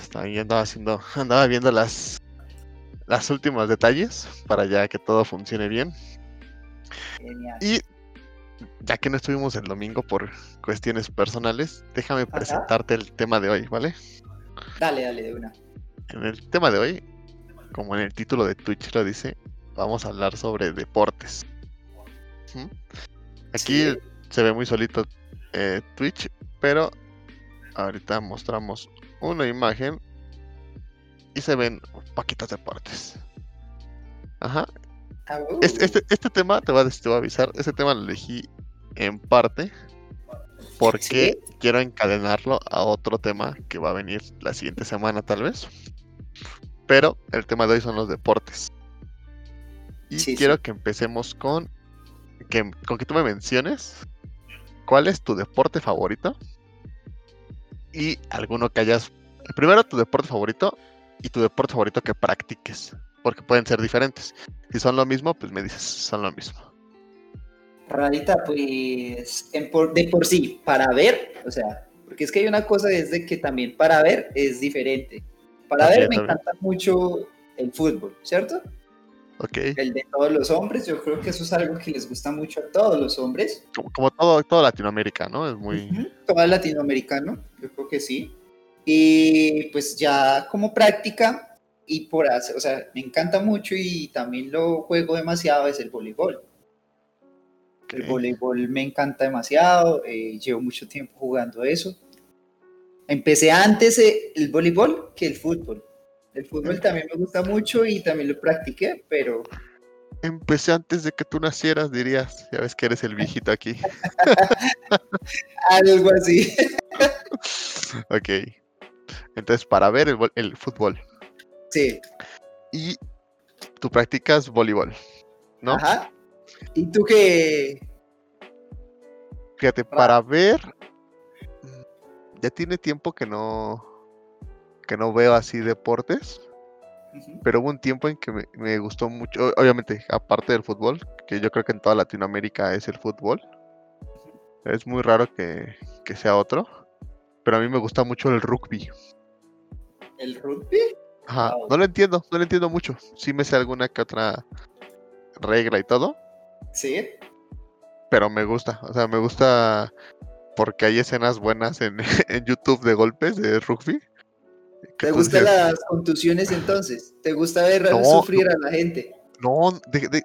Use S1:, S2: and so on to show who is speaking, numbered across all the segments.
S1: Estaba andaba haciendo, andaba viendo las las últimos detalles para ya que todo funcione bien.
S2: Genial.
S1: Y ya que no estuvimos el domingo por cuestiones personales, déjame
S2: Ajá.
S1: presentarte el tema de hoy, ¿vale?
S2: Dale, dale, de una.
S1: En el tema de hoy, como en el título de Twitch lo dice, vamos a hablar sobre deportes. ¿Mm? Aquí
S2: Sí.
S1: se ve muy solito eh, Twitch, pero ahorita mostramos una imagen y se ven poquitos deportes. Ajá.
S2: Ah, uh,
S1: Este, este, este tema, te voy, a, te a avisar, este tema lo elegí en parte porque quiero encadenarlo a otro tema que va a venir la siguiente semana tal vez. Pero el tema de hoy son los deportes. Y
S2: Sí,
S1: quiero
S2: sí.
S1: que empecemos con que, con que tú me menciones cuál es tu deporte favorito y alguno que hayas... Primero tu deporte favorito y tu deporte favorito que practiques, porque pueden ser diferentes. Si son lo mismo, pues me dices, son lo mismo.
S2: Radita, pues en por- de por sí, para ver, o sea, porque es que hay una cosa desde que también para ver es diferente. Para ver me
S1: también.
S2: encanta mucho el fútbol, ¿cierto?
S1: Ok.
S2: El de todos los hombres, yo creo que eso es algo que les gusta mucho a todos los hombres.
S1: Como, como todo, todo Latinoamérica, ¿no? Es muy...
S2: Ujú, Todo latinoamericano, yo creo que sí. Y pues ya como práctica y por hacer, o sea, me encanta mucho y también lo juego demasiado es el voleibol. El
S1: Ok.
S2: voleibol me encanta demasiado, eh, llevo mucho tiempo jugando eso. Empecé antes eh, el voleibol que el fútbol. El fútbol también me gusta mucho y también lo practiqué, pero
S1: Empecé antes de que tú nacieras, dirías. Ya ves que eres el viejito aquí.
S2: algo así.
S1: ok. Entonces, para ver el, el fútbol.
S2: Sí,
S1: Y tú practicas voleibol, ¿no?
S2: ajá. ¿Y tú qué?
S1: Fíjate, para ver. mm, Ya tiene tiempo que no. Que no veo así deportes. Pero hubo un tiempo en que me, me gustó mucho. Obviamente, aparte del fútbol, que yo creo que en toda Latinoamérica es el fútbol. Es muy raro que, que sea otro. Pero a mí me gusta mucho el rugby.
S2: ¿El rugby?
S1: Ajá, no lo entiendo, no lo entiendo mucho. Sí me sé alguna que otra regla y todo,
S2: Sí.
S1: pero me gusta. O sea, me gusta porque hay escenas buenas en, en YouTube de golpes de rugby.
S2: ¿Te gustan las contusiones entonces? ¿Te gusta ver
S1: No,
S2: sufrir a la gente?
S1: No, de- de-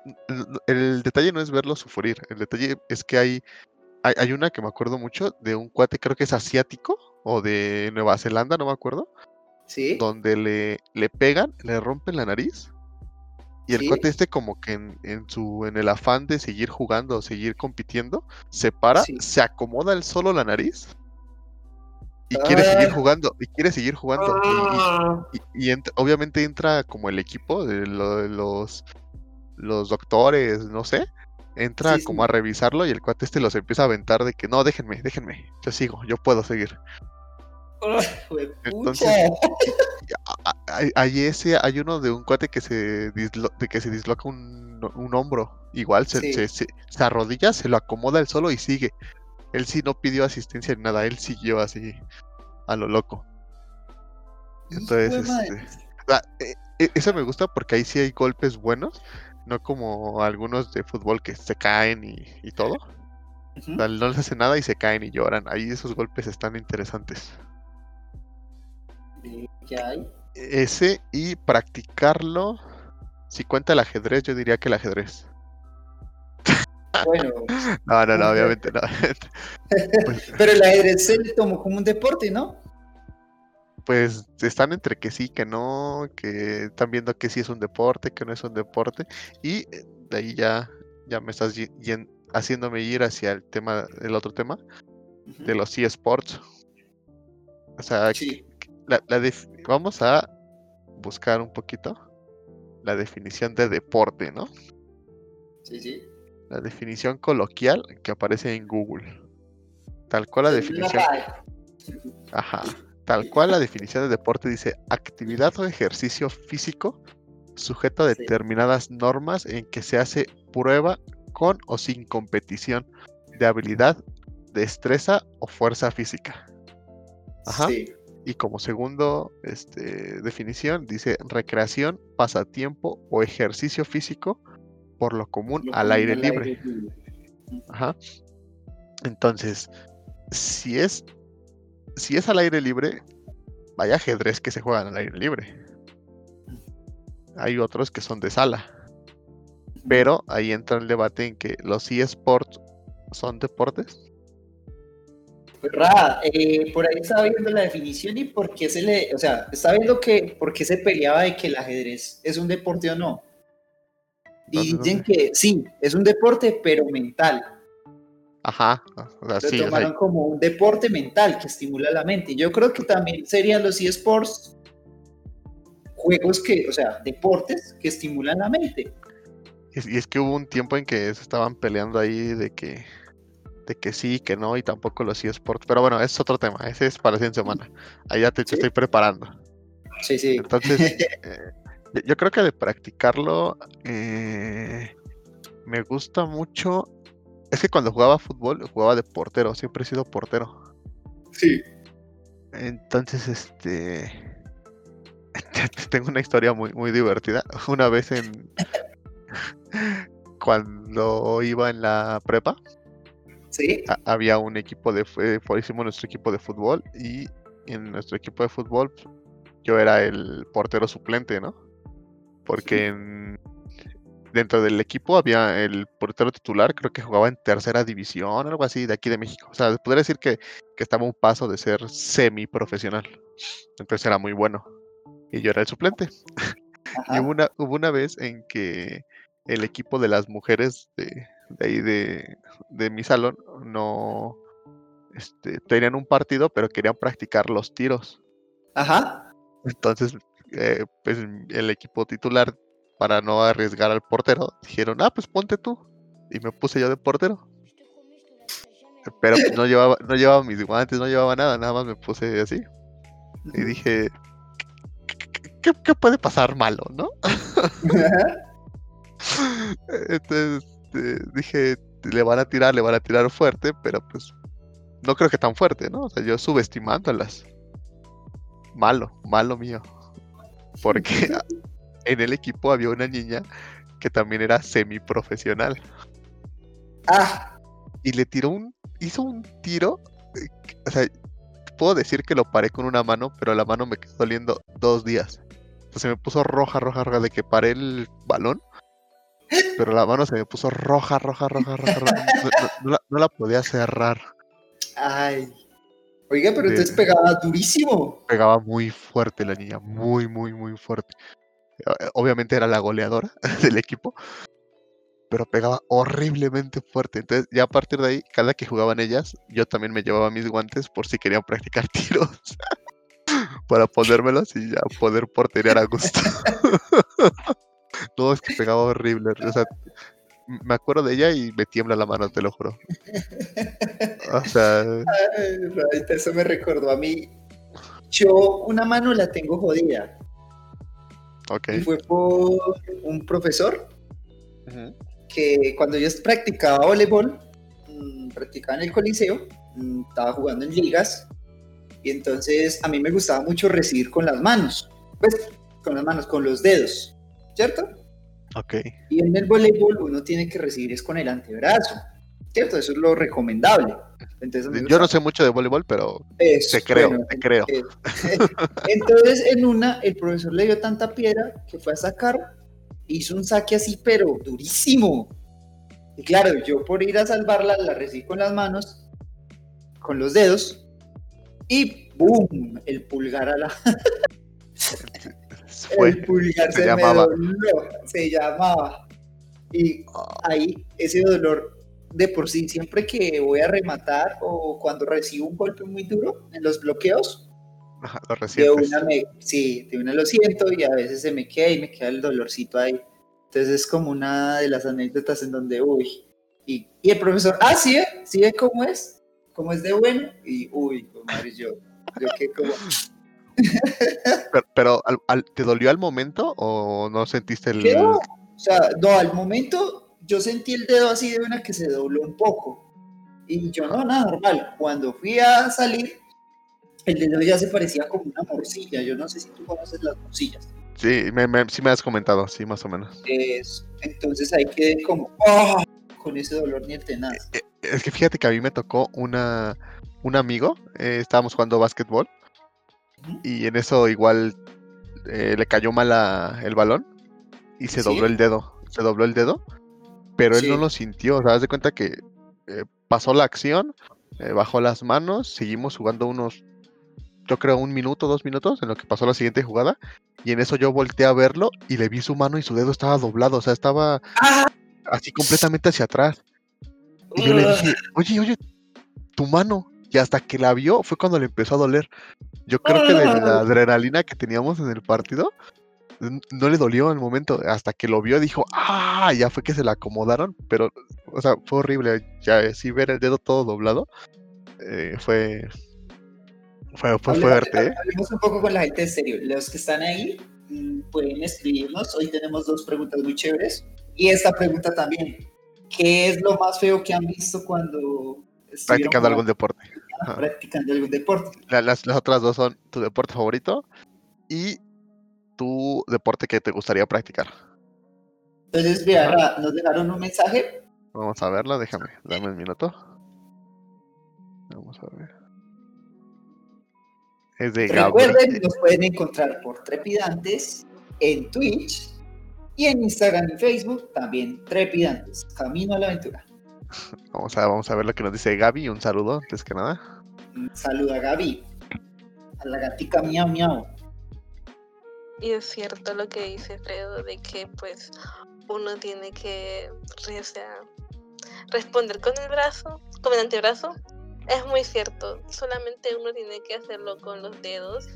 S1: el- detalle no es verlo sufrir. El detalle es que hay, hay, hay una que me acuerdo mucho de un cuate, creo que es asiático o de Nueva Zelanda, no me acuerdo,
S2: Sí.
S1: donde le, le pegan, le rompen la nariz. Y el
S2: Sí.
S1: cuate este como que en, en su en el afán de seguir jugando o seguir compitiendo, se para,
S2: Sí.
S1: se acomoda él solo la nariz y quiere seguir
S2: Ah.
S1: jugando, y quiere seguir jugando. y- y-
S2: Ah,
S1: y, y ent- obviamente entra como el equipo de lo- de los, los doctores, no sé. Entra
S2: Sí, sí.
S1: como a revisarlo y el cuate este los empieza a aventar de que no, déjenme, déjenme, yo sigo, yo puedo seguir. Entonces, Hay, hay ese, hay uno de un cuate que se, dislo- de que se disloca un, un hombro. Igual se,
S2: Sí.
S1: se, se- se arrodilla, se lo acomoda él solo y sigue. Él sí no pidió asistencia ni nada, él siguió así a lo loco. Entonces, este, Ah, e- Eso me gusta porque ahí sí hay golpes buenos, no como algunos de fútbol que se caen y, y todo.
S2: Ujú.
S1: O sea, no les hace nada y se caen y lloran. Ahí esos golpes están interesantes.
S2: Eh, ¿Qué hay?
S1: Ese y practicarlo. Si cuenta el ajedrez, yo diría que el ajedrez.
S2: Bueno,
S1: No, no, no, obviamente no.
S2: Pero el ajedrez se le tomó como un deporte, ¿no?
S1: pues están entre que sí, que no, que están viendo que sí es un deporte, que no es un deporte. Y eh, de ahí ya, ya me estás haciéndome ir hacia el tema, el otro tema, de los eSports. O sea,
S2: Sí.
S1: la, la def- vamos a buscar un poquito la definición de deporte, ¿no?
S2: Sí, sí.
S1: La definición coloquial que aparece en Google. Tal cual la definición. Ajá. Tal cual la definición de deporte dice actividad o ejercicio físico sujeto a determinadas normas en que se hace prueba con o sin competición de habilidad, destreza o fuerza física. Ajá.
S2: Sí.
S1: Y como segundo este, definición dice recreación, pasatiempo o ejercicio físico por lo común
S2: Lo
S1: al
S2: común
S1: aire
S2: al
S1: libre.
S2: libre.
S1: Ajá. Entonces, si es, si es al aire libre, vaya ajedrez que se juegan al aire libre. Hay otros que son de sala. Pero ahí entra el debate en que los eSports son deportes.
S2: Ra, eh, por ahí estaba viendo la definición y por qué se le, o sea, estaba viendo que por qué se peleaba de que el ajedrez es un deporte o no. Y
S1: ¿Dónde,
S2: dicen que sí, es un deporte, pero mental.
S1: Ajá. O sea,
S2: Lo
S1: sí, o sea,
S2: tomaron como un deporte mental que estimula la mente. Yo creo que también serían los eSports juegos que, o sea, deportes que estimulan la mente.
S1: y es que hubo un tiempo en que se estaban peleando ahí de que de que sí, que no, y tampoco los eSports. Pero bueno, es otro tema. Ese es para 100 semana. Ahí ya te, te
S2: ¿Sí?
S1: estoy preparando.
S2: Sí, sí.
S1: Entonces, eh, yo- yo creo que de practicarlo eh, me gusta mucho. Es que cuando jugaba fútbol, jugaba de portero, siempre he sido portero.
S2: Sí.
S1: Entonces, este. Tengo una historia muy, muy divertida. Una vez en. Cuando iba en la prepa,
S2: Sí.
S1: ha- había un equipo de. eh, Hicimos nuestro equipo de fútbol y en nuestro equipo de fútbol yo era el portero suplente, ¿no? Porque en- dentro del equipo había el portero titular, creo que jugaba en tercera división, algo así, de aquí de México. O sea, podría decir que, que estaba a un paso de ser semi-profesional. Entonces era muy bueno. Y yo era el suplente. Y hubo una, hubo una vez en que el equipo de las mujeres de, de ahí de, de mi salón no este, tenían un partido, pero querían practicar los tiros.
S2: Ajá.
S1: Entonces, eh, pues el equipo titular, para no arriesgar al portero, dijeron, ah, pues ponte tú. Y me puse yo de portero. Pero pues, no llevaba, no llevaba mis guantes, no llevaba nada, nada más me puse así. Y dije, ¿qué, puede pasar malo, no? Entonces eh, dije, le van a tirar, le van a tirar fuerte, pero pues no creo que tan fuerte, ¿no? O sea, yo subestimándolas. Malo, malo mío. Porque en el equipo había una niña que también era semiprofesional
S2: Ah,
S1: y le tiró un, hizo un tiro, o sea, puedo decir que lo paré con una mano, pero la mano me quedó doliendo dos días. O sea, se me puso roja, roja, roja de que paré el balón, pero la mano se me puso roja, roja, roja, roja, roja. No, no- no la, no la podía cerrar.
S2: ay. Oiga, pero
S1: De-
S2: entonces pegaba durísimo.
S1: Pegaba muy fuerte la niña, muy, muy, muy fuerte. Obviamente era la goleadora del equipo, pero pegaba horriblemente fuerte. Entonces, ya a partir de ahí, cada que jugaban ellas, yo también me llevaba mis guantes por si querían practicar tiros. para ponérmelos y ya poder porterear a gusto. no, es que pegaba horrible. O sea, me acuerdo de ella y me tiembla la mano, te lo juro. O sea,
S2: Ay, eso me recordó a mí. Yo una mano la tengo jodida.
S1: ok.
S2: Y fue por un profesor
S1: Ujú.
S2: que cuando yo practicaba voleibol, mm, practicaba en el coliseo, mm, estaba jugando en ligas, y entonces a mí me gustaba mucho recibir con las manos, pues con las manos, con los dedos, ¿cierto? Y en el voleibol uno tiene que recibir es con el antebrazo, ¿cierto? Eso es lo recomendable. Entonces,
S1: Yo no sé mucho de voleibol, pero
S2: Eso,
S1: te creo,
S2: bueno,
S1: te creo.
S2: eh, Entonces, en una, el profesor le dio tanta piedra que fue a sacar, hizo un saque así, pero durísimo. Y claro, yo por ir a salvarla, la recibí con las manos, con los dedos, y ¡boom! El pulgar a la.
S1: fue.
S2: el pulgar
S1: se
S2: se,
S1: llamaba.
S2: me dobló, se llamaba. Y ahí, ese dolor de por sí, siempre que voy a rematar o cuando recibo un golpe muy duro en los bloqueos,
S1: Ajá, lo
S2: de una me, sí, de una lo siento y a veces se me queda y me queda el dolorcito ahí. Entonces es como una de las anécdotas en donde, uy, y, y el profesor, ah, sí, ¿eh? sí, ¿eh? ¿cómo es? ¿Cómo es de bueno? Y, uy, pues, madre, yo, yo que como,
S1: Pero, pero, ¿al- al- ¿te dolió al momento o no sentiste el...
S2: ¿qué no? O sea, no, al momento yo sentí el dedo así de una que se dobló un poco. Y yo, no, nada, normal. Cuando fui a salir, El dedo ya se parecía como una morcilla. Yo no sé si tú conoces las morcillas.
S1: Sí, me, me- sí me has comentado, sí, más o menos.
S2: Es- entonces ahí quedé como, ¡ah! con ese dolor ni el tenaz.
S1: Eh, Es que fíjate que a mí me tocó una, un amigo, eh, estábamos jugando básquetbol. Y en eso igual eh, le cayó mal el balón y se
S2: ¿Sí?
S1: dobló el dedo, se dobló el dedo, pero él no lo sintió, o sea, haz de cuenta que eh, pasó la acción, eh, bajó las manos, seguimos jugando unos, yo creo un minuto, dos minutos en lo que pasó la siguiente jugada y en eso yo volteé a verlo y le vi su mano y su dedo estaba doblado, o sea, estaba
S2: ¡Ah!
S1: así completamente hacia atrás. Y yo le
S2: Ugh.
S1: dije, oye, oye, tu mano. Y hasta que la vio fue cuando le empezó a doler. Yo creo que de la adrenalina que teníamos en el partido, no le dolió al momento. Hasta que lo vio, dijo, ah, ya fue que se la acomodaron. Pero, o sea, fue horrible. Ya sí ver el dedo todo doblado, eh, fue, fue, fue
S2: Hablemos-
S1: fuerte, ¿eh?
S2: Hablemos un poco con la gente de serio. Los que están ahí mm, pueden escribirnos. Hoy tenemos dos preguntas muy chéveres. Y esta pregunta también. ¿Qué es lo más feo que han visto cuando
S1: Practicando algún deporte.
S2: Practicando algún deporte?
S1: La- las, las otras dos son tu deporte favorito y tu deporte que te gustaría practicar.
S2: Entonces, Ra, nos dejaron un mensaje.
S1: Vamos a verla, déjame, dame un minuto. Vamos a ver. Es de
S2: Recuerden,
S1: Gabriel.
S2: nos pueden encontrar por Trepidantes en Twitch y en Instagram y Facebook también Trepidantes. Camino a la aventura.
S1: Vamos a, vamos a ver lo que nos dice Gaby. Un saludo, antes que nada.
S2: Un saludo a Gaby, a la gatica miau miau.
S3: Y es cierto lo que dice Fredo, de que pues uno tiene que o sea, responder con el brazo, con el antebrazo. Es muy cierto, solamente uno tiene que hacerlo con los dedos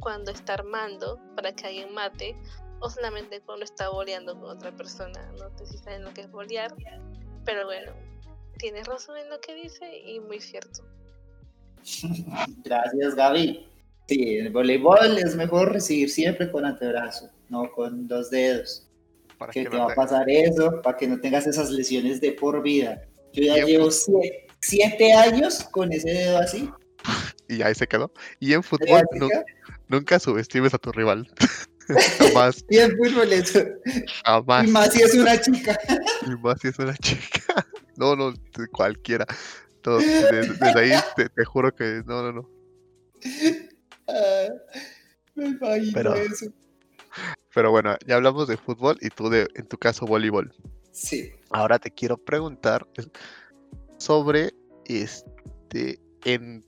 S3: cuando está armando para que alguien mate o solamente cuando está boleando con otra persona. No sé si saben lo que es bolear, pero bueno, tienes razón en lo que dice y muy cierto.
S2: Gracias, Gaby. Sí, en el voleibol es mejor recibir siempre con antebrazo, no con los dedos.
S1: Para
S2: Que
S1: que
S2: te
S1: no
S2: va a pasar eso para que no tengas esas lesiones de por vida. Yo ya llevo siete, siete años con ese dedo así.
S1: Y ahí se quedó. Y en fútbol, nu-
S2: básica.
S1: nunca subestimes a tu rival. jamás,
S2: Y en fútbol eso.
S1: jamás.
S2: Y más si es una chica.
S1: Y más si es una chica. No, no, cualquiera. Todo- desde, desde ahí te, te juro que no, no, no.
S2: Ah, me imagino
S1: Pero-
S2: eso.
S1: Pero bueno, ya hablamos de fútbol y tú de, en tu caso, voleibol.
S2: Sí.
S1: Ahora te quiero preguntar sobre este en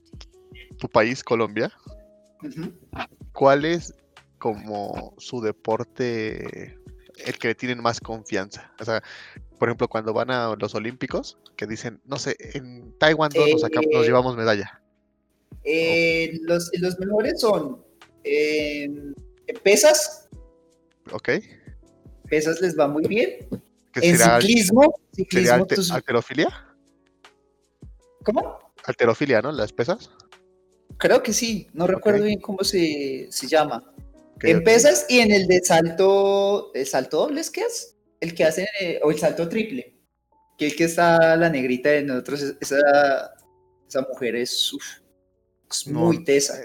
S1: tu país, Colombia,
S2: Ujú.
S1: ¿cuál es como su deporte el que le tienen más confianza? O sea, por ejemplo, cuando van a los Olímpicos, que dicen, no sé, en nos, sacamos- nos
S2: Eh,
S1: llevamos medalla.
S2: Eh, los, los mejores son eh, pesas.
S1: ¿Ok?
S2: Pesas les va muy bien. En
S1: será,
S2: ciclismo.
S1: sería
S2: ciclismo tus-
S1: alterofilia.
S2: ¿Cómo?
S1: Alterofilia, ¿no? Las pesas.
S2: Creo que sí. No recuerdo bien cómo se, se llama.
S1: Ok,
S2: en pesas y en el de salto. ¿El salto doble es que es? El que hacen. eh, o el salto triple. Que el que está la negrita de nosotros. es- Esa, esa mujer es, uf, es
S1: No,
S2: muy tesa.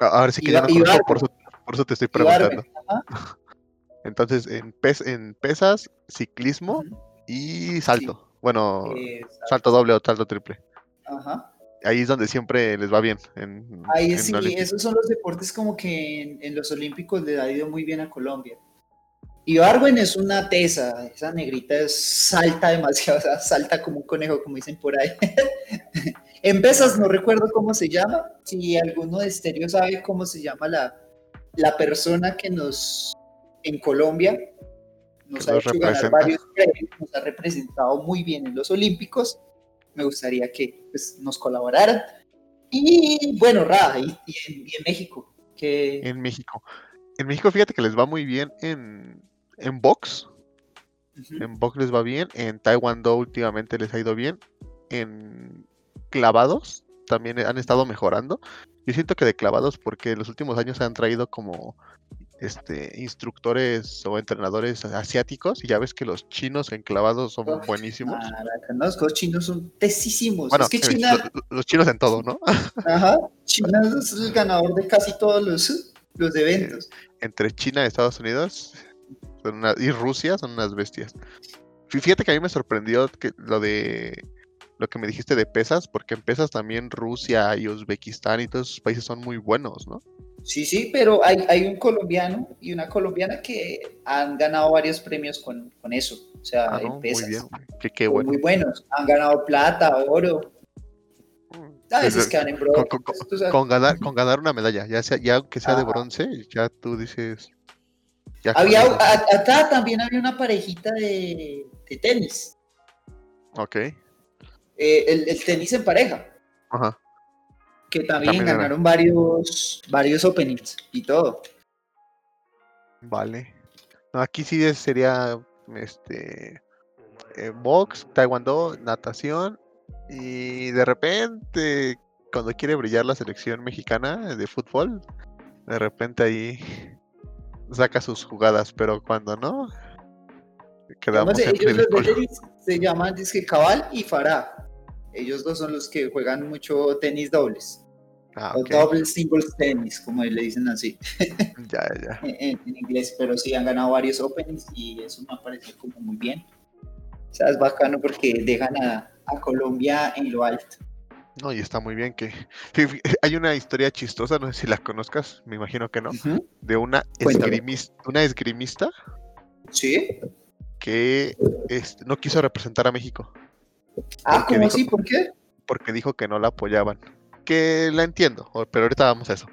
S1: A- sí que ya
S2: ba-
S1: no
S2: y
S1: conozco,
S2: barbe.
S1: por eso, por eso te estoy
S2: barbe,
S1: preguntando. Entonces, en, pes- en pesas, ciclismo y salto. Bueno,
S2: Eh,
S1: salto doble o salto triple.
S2: ajá.
S1: Ahí es donde siempre les va bien. En,
S2: Ahí
S1: en
S2: sí, esos son los deportes como que en, en los Olímpicos le ha ido muy bien a Colombia. Y Barwen es una tesa, esa negrita es- salta demasiado, o sea, salta como un conejo, como dicen por ahí. en pesas no recuerdo cómo se llama, si alguno de estéreo sabe cómo se llama la, la persona que nos, en Colombia, nos ha hecho ganar varios premios, nos ha representado muy bien en los Olímpicos. Me gustaría que pues, nos colaboraran. Y bueno, Ra, y, y en, y en México, que
S1: En México. En México, fíjate que les va muy bien en, en box. En box les va bien. En Taekwondo últimamente les ha ido bien. En clavados también han estado mejorando. Yo siento que de clavados porque en los últimos años han traído como este, instructores o entrenadores asiáticos y ya ves que los chinos enclavados son
S2: Uf,
S1: buenísimos.
S2: Maraca, no, los chinos son tesísimos.
S1: Bueno,
S2: es que
S1: eh,
S2: China,
S1: los chinos en todo, ¿no?
S2: ajá, China es el ganador de casi todos los, los eventos.
S1: Entre China y Estados Unidos son una- y Rusia son unas bestias. Fí- Fíjate que a mí me sorprendió que lo de lo que me dijiste de pesas, porque en pesas también Rusia y Uzbekistán y todos esos países son muy buenos, ¿no?
S2: Sí, sí, pero hay, hay un colombiano y una colombiana que han ganado varios premios con, con eso. O sea,
S1: Ah,
S2: en
S1: muy
S2: pesas.
S1: bien, qué, bueno.
S2: Muy buenos. Han ganado plata, oro. A veces quedan en
S1: con,
S2: bronce.
S1: con- ganar, con ganar una medalla, ya sea, ya aunque sea de bronce, ya tú dices.
S2: Había, acá también había una parejita de, de tenis.
S1: Ok.
S2: Eh, el, el tenis en pareja.
S1: Ajá.
S2: que también,
S1: También era.
S2: ganaron varios, varios openings y todo.
S1: Vale. No, aquí sí sería este eh, box, taekwondo, natación y de repente cuando quiere brillar la selección mexicana de fútbol, de repente ahí saca sus jugadas, pero cuando no quedamos
S2: Digamos,
S1: en
S2: ellos los de tenis se llaman dizque Cabal y Farah. Ellos dos son los que juegan mucho tenis dobles.
S1: Ah,
S2: O
S1: ok.
S2: double singles tenis, como le dicen así
S1: Ya, ya.
S2: en, en- inglés. Pero sí han ganado varios openings y eso me ha parecido como muy bien. O sea, es bacano porque dejan a, a Colombia en lo alto.
S1: No, y está muy bien que hay una historia chistosa, no sé si la conozcas, me imagino que no, de una
S2: Cuéntame.
S1: esgrimis- una esgrimista
S2: Sí.
S1: que no quiso representar a México
S2: Ah, ¿cómo así? ¿Por qué?
S1: porque dijo que no la apoyaban. Que la entiendo, pero ahorita vamos a eso.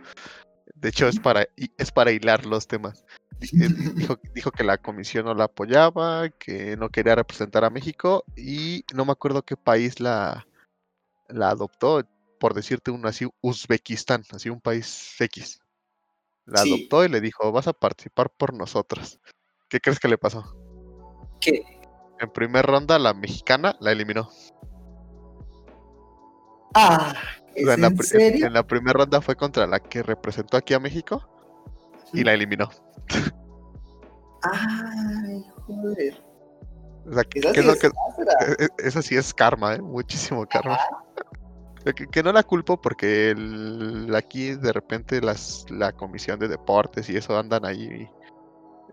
S1: De hecho, es para, es para hilar los temas. Eh, di- Dijo, dijo que la comisión no la apoyaba, que no quería representar a México y no me acuerdo qué país la, la adoptó, por decirte uno así, Uzbekistán, así un país X. La
S2: Sí.
S1: adoptó y le dijo, vas a participar por nosotros. ¿Qué crees que le pasó?
S2: ¿Qué?
S1: En primer ronda, la mexicana la eliminó.
S2: Ah,
S1: O
S2: ¿es
S1: sea, en, la,
S2: en
S1: pri-
S2: serio?
S1: en la primera ronda fue contra la que representó aquí a México y la eliminó.
S2: Ay, joder.
S1: O sea,
S2: es
S1: que- e- e- eso sí es karma, ¿eh? muchísimo karma. Que, que no la culpo porque el- aquí de repente las, la comisión de deportes y eso andan ahí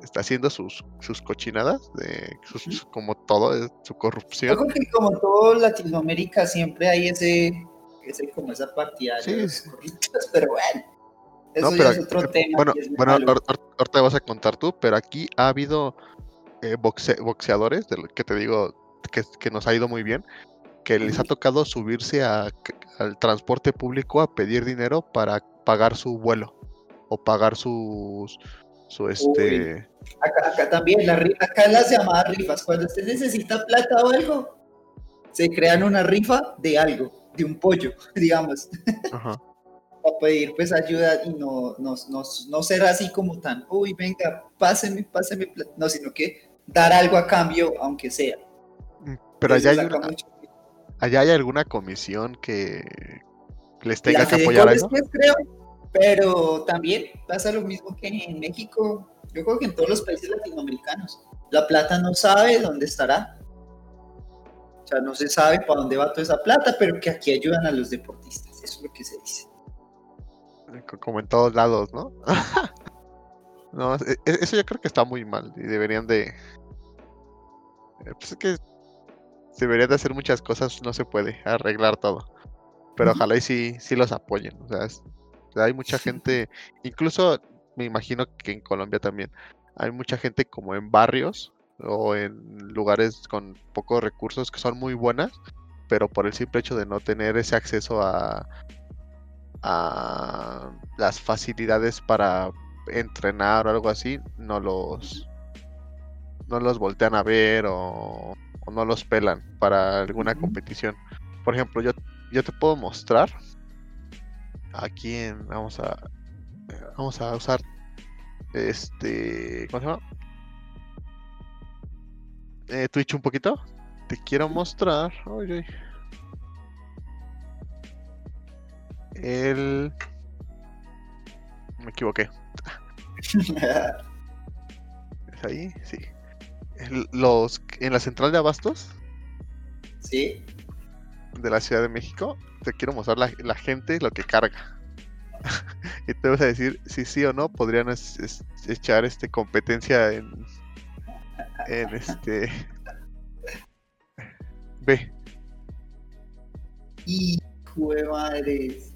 S1: está haciendo sus, sus cochinadas, de, sus- como todo, eh, su
S2: Yo
S1: corrupción.
S2: creo que como todo Latinoamérica siempre hay ese, ese como esa partida de
S1: Sí,
S2: corruptos, pero bueno, eso
S1: No, pero
S2: es otro
S1: aquí-
S2: tema.
S1: Bueno, bueno ahorita vas a contar tú, pero aquí ha habido eh, boxe- boxeadores, de lo que te digo, que, que nos ha ido muy bien, que les ha tocado subirse a al transporte público a pedir dinero para pagar su vuelo o pagar sus su este
S2: Acá, acá también, la, acá las llamadas rifas, cuando usted necesita plata o algo, se crean una rifa de algo, de un pollo, digamos,
S1: ajá.
S2: para pedir pues ayuda y no, no, no, no ser así como tan, uy, venga, páseme, páseme plata, no, sino que dar algo a cambio, aunque sea.
S1: Mm, Pero allá hay, una-
S2: mucho.
S1: Allá hay alguna comisión que les
S2: La
S1: tenga que apoyar a eso.
S2: creo, pero también pasa lo mismo que en México, yo creo que en todos los países latinoamericanos. La plata no sabe dónde estará. O sea, no se sabe para dónde va toda esa plata, pero que aquí ayudan a los deportistas. Eso es lo que se dice.
S1: co- como en todos lados, ¿no? no, e- e- eso yo creo que está muy mal y deberían de... eh, Pues es que deberían de hacer muchas cosas, no se puede arreglar todo. Pero ojalá y sí, sí los apoyen. O sea, es- o sea, hay mucha gente, incluso me imagino que en Colombia también, hay mucha gente como en barrios o en lugares con pocos recursos que son muy buenas, pero por el simple hecho de no tener ese acceso a, a las facilidades para entrenar o algo así, no los no los voltean a ver o, o no los pelan para alguna competición. Por ejemplo, yo, yo te puedo mostrar aquí en vamos a vamos a usar este ¿cómo se llama? Eh, Twitch un poquito. Te quiero mostrar. Ay, ay. El. Me equivoqué. ¿Es ahí? Sí. Los, en la central de abastos
S2: sí.
S1: de la Ciudad de México, te quiero mostrar la, la gente lo que carga. y te vas a decir si sí o no podrían es- es- echar este competencia en, en este B.
S2: Hijo de madres.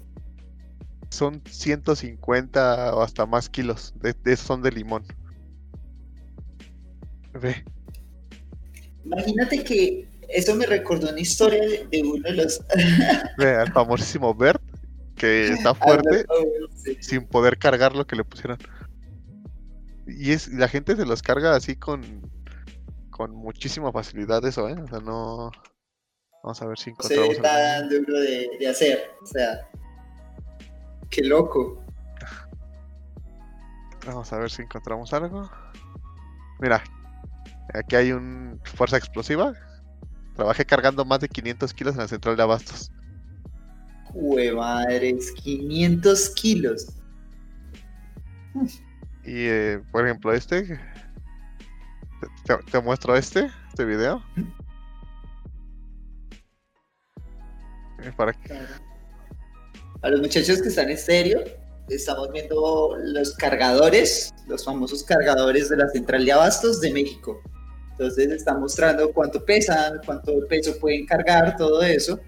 S1: Son 150 o hasta más kilos. De, de son de limón. Ve.
S2: Imagínate que eso me recordó una historia de, uno de los.
S1: Ve al famosísimo Bert, que está fuerte
S2: Sí.
S1: sin poder cargar lo que le pusieron. Y es la gente se los carga así con con muchísima facilidad eso, ¿eh? O sea, no Vamos a ver si
S2: No se ve
S1: encontramos algo.
S2: tan duro de, de hacer. O sea, qué loco.
S1: Vamos a ver si encontramos algo. Mira, aquí hay un fuerza explosiva. Trabajé cargando más de 500 kilos en la central de abastos.
S2: Jue madres, 500 kilos.
S1: Y eh, por ejemplo, este. Te, muestro este, este video. Eh, Para que
S2: A los muchachos que están en estéreo, estamos viendo los cargadores, los famosos cargadores de la central de abastos de México. Entonces está mostrando cuánto pesan, cuánto peso pueden cargar, todo eso.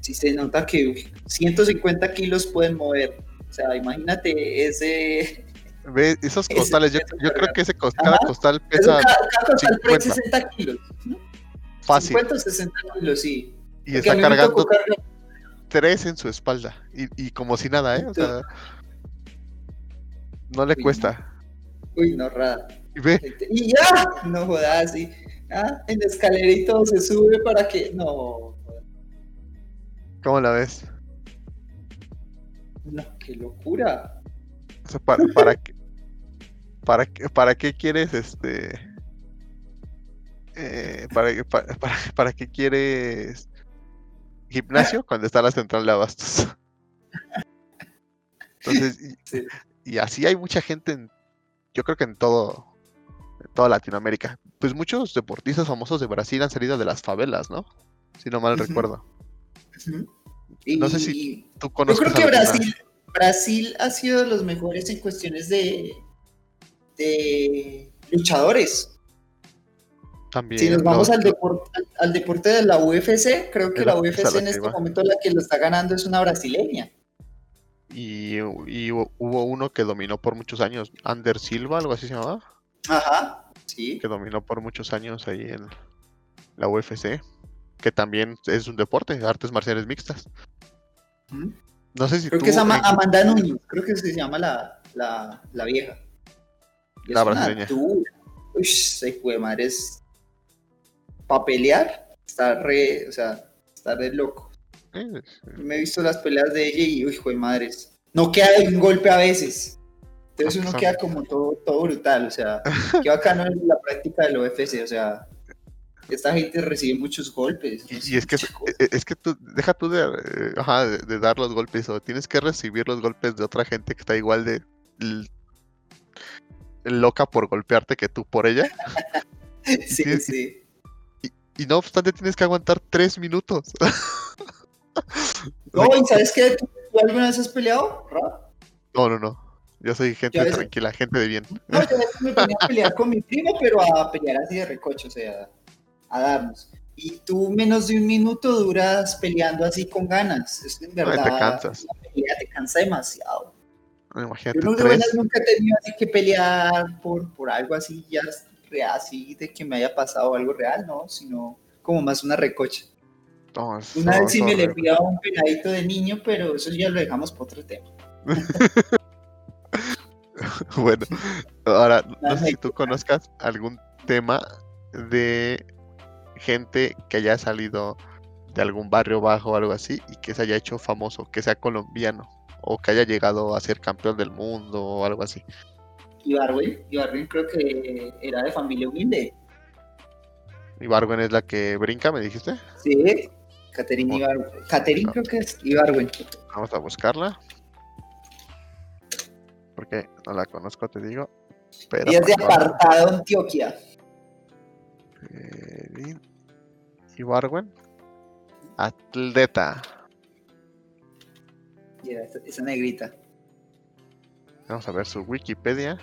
S2: Si se nota que uy, 150 kilos pueden mover. O sea, imagínate ese...
S1: ve esos costales. Yo,
S2: ese
S1: yo creo que ese cos- cada
S2: Ajá.
S1: costal pesa
S2: cada, cada costal
S1: 50.
S2: 60 kilos. ¿no?
S1: fácil.
S2: 50 o 60 kilos, sí.
S1: Y
S2: Porque
S1: está cargando tres en su espalda. Y, y como si nada, ¿eh? O sea, no le
S2: Uy,
S1: cuesta.
S2: Uy, no, rada.
S1: Y ve,
S2: Y ya, no jodas, sí. Ah, en la escalera y todo se sube para que. No,
S1: ¿cómo la ves?
S2: no, qué locura.
S1: O sea, para, para, qué, para, qué- para qué quieres este. eh, para, qué- para, para, para qué quieres gimnasio cuando está la central de abastos? Entonces, y,
S2: Sí.
S1: y así hay mucha gente, en, yo creo que en todo, toda Latinoamérica. Pues muchos deportistas famosos de Brasil han salido de las favelas, ¿no? Si no mal recuerdo. No sé si Tú
S2: Yo
S1: conoces
S2: creo que Brasil, Brasil ha sido de los mejores en cuestiones de, de luchadores.
S1: también.
S2: Si nos vamos al, deporte, al, al deporte de la UFC, creo que la UFC
S1: la
S2: en este
S1: iba.
S2: momento la que lo está ganando es una brasileña.
S1: Y, y hu- hubo uno que dominó por muchos años, Ander Silva, algo así se llamaba,
S2: Ajá, sí.
S1: que dominó por muchos años ahí en la UFC, que también es un deporte, artes marciales mixtas. No sé si
S2: Creo
S1: tú
S2: que es Ama-
S1: en-
S2: Amanda Núñez, creo que se llama la, la, la vieja. Y
S1: La brasileña.
S2: Uy, hijo de madre es. Para pelear, está re. O sea, está re loco. Me he visto las peleas de ella y, uy, hijo de madres. No queda de un golpe a veces. Entonces uno queda como todo, todo brutal. O sea, qué bacano es la práctica del UFC. O sea, esta gente recibe muchos golpes.
S1: y, y es que es, e- es que tú deja tú de, eh, ajá, de, de dar los golpes o tienes que recibir los golpes de otra gente que está igual de loca por golpearte que tú por ella
S2: Sí,
S1: sí,
S2: sí.
S1: y no obstante tienes que aguantar tres minutos
S2: No, ¿y sabes qué? ¿Tú tú alguna vez has peleado? Ra?
S1: No, no, no. Yo soy gente
S2: veces-
S1: tranquila, gente de bien.
S2: No, yo a veces me ponía a pelear con mi primo, pero a pelear así de recocho, o sea, a darnos. Y tú menos de un minuto duras peleando así con ganas. Es en
S1: Ay,
S2: verdad.
S1: te cansas.
S2: La pelea te cansa demasiado.
S1: Imagínate,
S2: Yo no
S1: tres.
S2: nunca he tenido así que pelear por, por algo así ya real, así de que me haya pasado algo real, ¿no? Sino como más una recocha.
S1: No,
S2: Una vez sí me le fui a un peladito de niño, pero eso ya lo dejamos por otro tema.
S1: Bueno, ahora, no sé si tú conozcas algún tema de gente que haya salido de algún barrio bajo o algo así y que se haya hecho famoso, que sea colombiano o que haya llegado a ser campeón del mundo o algo así.
S2: Ibarwen, Ibarwen creo que era de familia humilde.
S1: Ibargüen es la que brinca, me dijiste.
S2: Sí, Caterine
S1: Oh.
S2: Ibarwen. Caterine creo que es Ibarwen.
S1: Vamos a buscarla. Porque no la conozco, te digo. Pero
S2: Y es de apartado Antioquia.
S1: Ibargüen. Atleta.
S2: Esa, esa negrita.
S1: Vamos a ver su Wikipedia.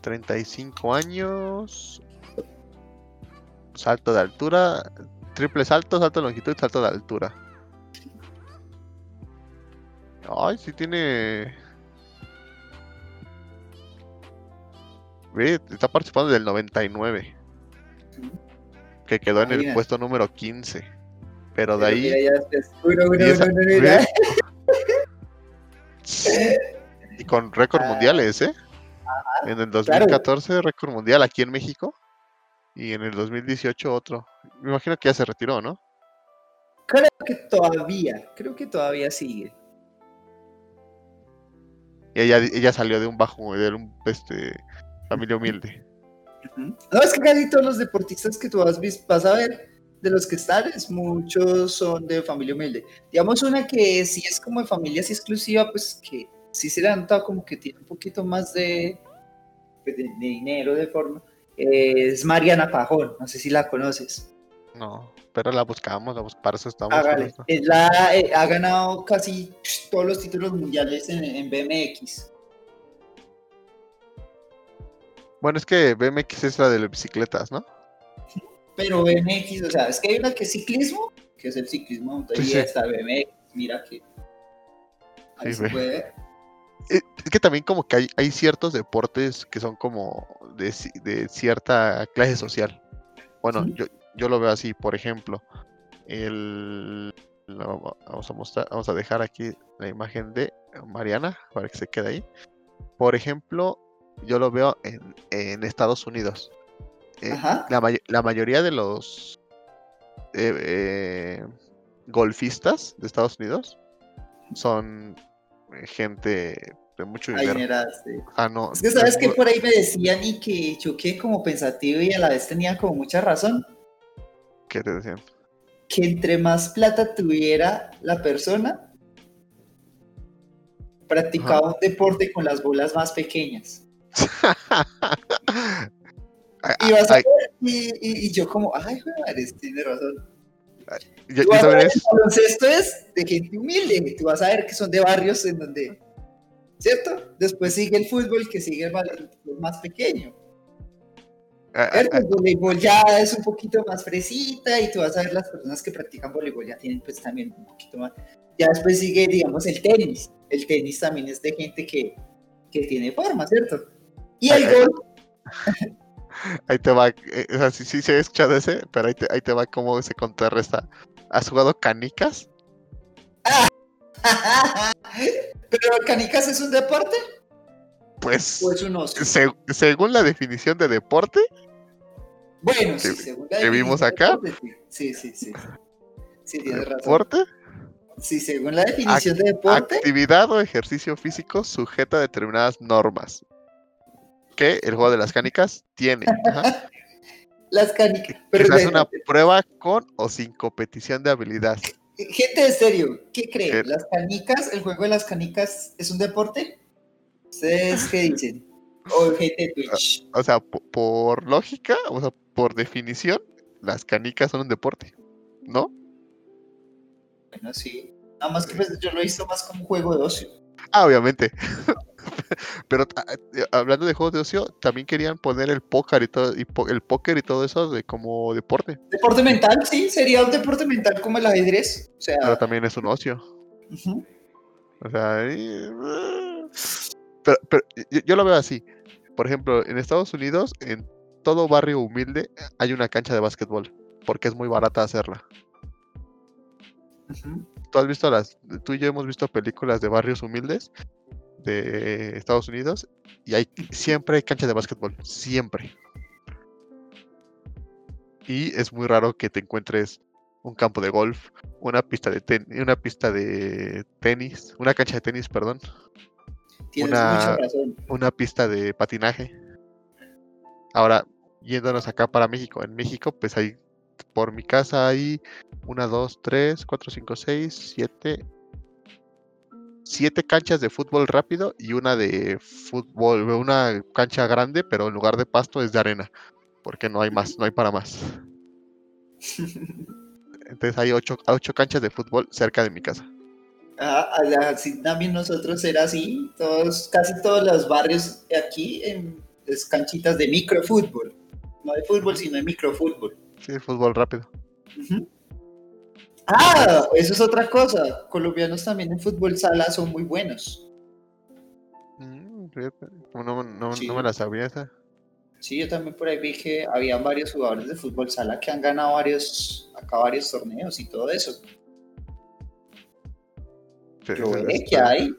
S1: 35 años. Salto de altura. Triple salto, salto de longitud, salto de altura. Ay, sí tiene. Ve, está participando del 99. Que quedó en el puesto número 15. Pero de ahí. Y con récord
S2: Ah.
S1: mundiales, ¿eh? En el 2014 récord mundial aquí en México. Y en el 2018 otro. Me imagino que ya se retiró, ¿no?
S2: Creo que todavía, creo que todavía sigue.
S1: Y ella, ella salió de un bajo, de un este, familia humilde.
S2: No, es que casi todos los deportistas que tú has visto, vas a ver, de los que están, es- muchos son de familia humilde. Digamos una que sí es como de familia así exclusiva, pues que sí se le ha notado como que tiene un poquito más de, pues, de, de dinero, de forma. eh, es Mariana Pajón, no sé si la conoces.
S1: No, pero la buscamos, la bus- para eso estamos.
S2: Hágale.
S1: esto.
S2: Es la, eh, ha ganado casi todos los títulos mundiales en, en BMX.
S1: Bueno, es que BMX es la de las bicicletas, ¿no?
S2: Pero BMX, o sea, es que hay una que es ciclismo, que es el ciclismo, entonces
S1: Sí,
S2: ya
S1: sí.
S2: está BMX, mira que ahí
S1: Sí,
S2: se puede ver.
S1: Eh, Es que también como que hay, hay ciertos deportes que son como de, de cierta clase social. Bueno, yo, yo lo veo así, por ejemplo, el vamos a mostrar, vamos a dejar aquí la imagen de Mariana para que se quede ahí. Por ejemplo, yo lo veo en, en Estados Unidos. Eh, la, may- la mayoría de los eh, eh, golfistas de Estados Unidos son eh, gente de mucho dinero. Ah, no.
S2: Es que sabes que por ahí me decían y que quedé como pensativo y a la vez tenía como mucha razón,
S1: ¿Qué te decían?
S2: que entre más plata tuviera la persona, practicaba un deporte con las bolas más pequeñas. Y, vas a ver, y, y- y yo como, ay, madre, tiene razón.
S1: yo-
S2: Tú
S1: yo
S2: vas a
S1: también
S2: ver,
S1: es-
S2: el baloncesto es de gente humilde, tú vas a ver que son de barrios en donde, ¿cierto? Después sigue el fútbol, que sigue el balón más pequeño.
S1: ah, ah,
S2: ¿cierto?
S1: ah,
S2: El voleibol ya es un poquito más fresita y tú vas a ver las personas que practican voleibol ya tienen pues también un poquito más. Ya después sigue, digamos, el tenis. El tenis también es de gente que, que tiene forma, ¿cierto? Y el
S1: ay.
S2: golf,
S1: ahí te va. eh, o sea, sí, sí se ha escuchado ese, pero ahí te, ahí te va cómo se contrarresta. ¿Has jugado canicas?
S2: pero canicas es un deporte
S1: Pues,
S2: o es un ocio.
S1: se- según la definición de deporte,
S2: Bueno, sí, según la
S1: que vimos acá.
S2: de deporte, Sí, sí, sí. Sí, tienes razón.
S1: deporte,
S2: Sí, según la definición de deporte,
S1: actividad o ejercicio físico sujeta a determinadas normas que el juego de las canicas tiene. Ajá.
S2: las canicas. Pero bueno,
S1: una prueba con o sin competición de habilidad.
S2: Gente de serio, ¿qué creen? ¿Las canicas, el juego de las canicas es un deporte? ¿Ustedes qué dicen? O gente de Twitch.
S1: O sea, po- por lógica, o sea, por definición, las canicas son un deporte, ¿no?
S2: Bueno, sí. Nada más que pues, yo lo he visto más como un juego de ocio.
S1: Ah, obviamente. Pero eh, hablando de juegos de ocio, también querían poner el póker y todo, y el póker y todo eso de como deporte.
S2: Deporte mental, sí, sería un deporte mental como el ajedrez. O sea,
S1: Pero también es un ocio. O sea, pero, pero yo, yo lo veo así. Por ejemplo, en Estados Unidos, en todo barrio humilde hay una cancha de básquetbol, porque es muy barata hacerla. ¿Tú has visto las, tú y yo hemos visto películas de barrios humildes de Estados Unidos y hay siempre hay canchas de básquetbol, siempre. Y es muy raro que te encuentres un campo de golf, una pista de ten- una pista de tenis, una cancha de tenis, perdón,
S2: Tienes
S1: Una-
S2: mucha razón.
S1: una pista de patinaje. Ahora, yéndonos acá para México, en México, pues hay, por mi casa hay una, dos, tres, cuatro, cinco, seis, siete, siete canchas de fútbol rápido y una de fútbol, una cancha grande, pero en lugar de pasto es de arena, porque no hay más, no hay para más. Entonces hay ocho, ocho canchas de fútbol cerca de mi casa.
S2: Ah, así también nosotros era así, todos, casi todos los barrios aquí en es canchitas de microfútbol. No de fútbol, sino de microfútbol.
S1: Sí, fútbol rápido.
S2: Ujú. Ah, eso es otra cosa. Colombianos también en fútbol sala son muy buenos.
S1: Mm, no, no-
S2: Sí.
S1: no me la sabía esa.
S2: Sí, yo también por ahí vi que había varios jugadores de fútbol sala que han ganado varios, acá varios torneos y todo eso.
S1: Sí,
S2: Yo que hay.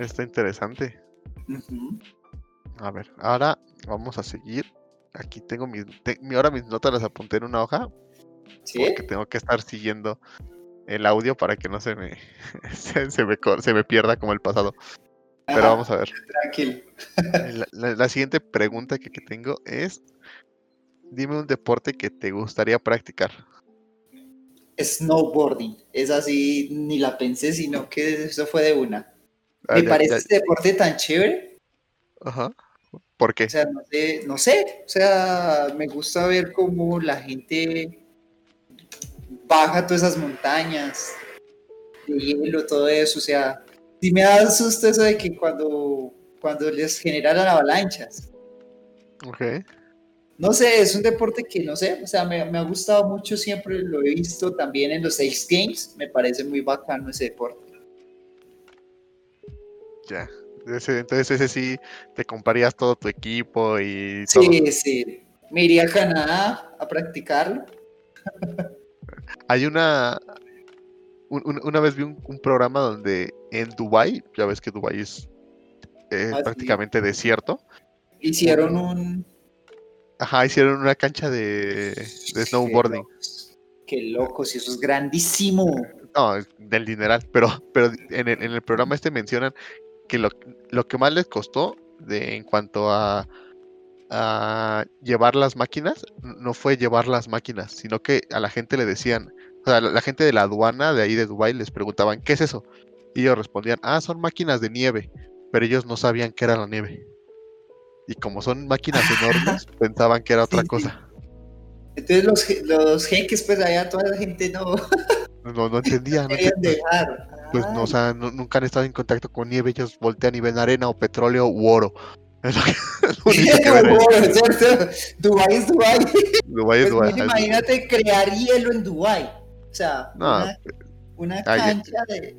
S1: Está interesante. A ver, ahora vamos a seguir. Aquí tengo mis, te- mi- ahora mis notas las apunté en una hoja
S2: ¿Sí?
S1: porque tengo que estar siguiendo el audio para que no se me, se, se me, se me pierda como el pasado. Pero
S2: Ajá,
S1: vamos a ver.
S2: Tranquilo.
S1: La, la- la siguiente pregunta que, que tengo es, dime un deporte que te gustaría practicar.
S2: Snowboarding. Es así, ni la pensé, sino que eso fue de una.
S1: Ah,
S2: Me
S1: ya-
S2: parece
S1: ya-
S2: este deporte tan chévere.
S1: Ajá. ¿Por qué?
S2: O sea, no sé, no sé. O sea, me gusta ver cómo la gente baja todas esas montañas de hielo, todo eso. O sea, sí me da susto eso de que cuando, cuando les generan avalanchas.
S1: Ok.
S2: No sé, es un deporte que no sé, o sea, me, me ha gustado mucho, siempre lo he visto también en los X Games, me parece muy bacano ese deporte.
S1: Ya. Entonces ese sí te comprarías todo tu equipo y todo.
S2: Sí, sí, me iría a Canadá a practicarlo.
S1: Hay una. un- un- una vez vi un, un programa donde en Dubai, ya ves que Dubai es eh,
S2: Ah, sí.
S1: prácticamente desierto.
S2: Hicieron un...
S1: Ajá, hicieron una cancha de, de snowboarding.
S2: Qué locos, y eso es grandísimo.
S1: No, del dineral, pero, pero en el, en el programa este mencionan que lo, lo que más les costó de, en cuanto a, a llevar las máquinas, no fue llevar las máquinas, sino que a la gente le decían, o sea, la, gente de la aduana de ahí de Dubai les preguntaban, ¿qué es eso? Y ellos respondían, ah, son máquinas de nieve, pero ellos no sabían qué era la nieve. Y como son máquinas enormes, pensaban que era otra
S2: Sí, sí.
S1: cosa.
S2: Entonces los, los jeques, pues allá toda la gente no
S1: No, no entendían. no
S2: dejar.
S1: Pues no, o
S2: Ah,
S1: sea, nu- nunca han estado en contacto con nieve, ellos voltean y ven arena o petróleo u oro. Es lo, que, es lo único que.
S2: Dubái es Dubái.
S1: Dubái es
S2: Pues
S1: Dubái, es-
S2: imagínate crear hielo en Dubái. O sea,
S1: No,
S2: una, una
S1: ay,
S2: cancha de.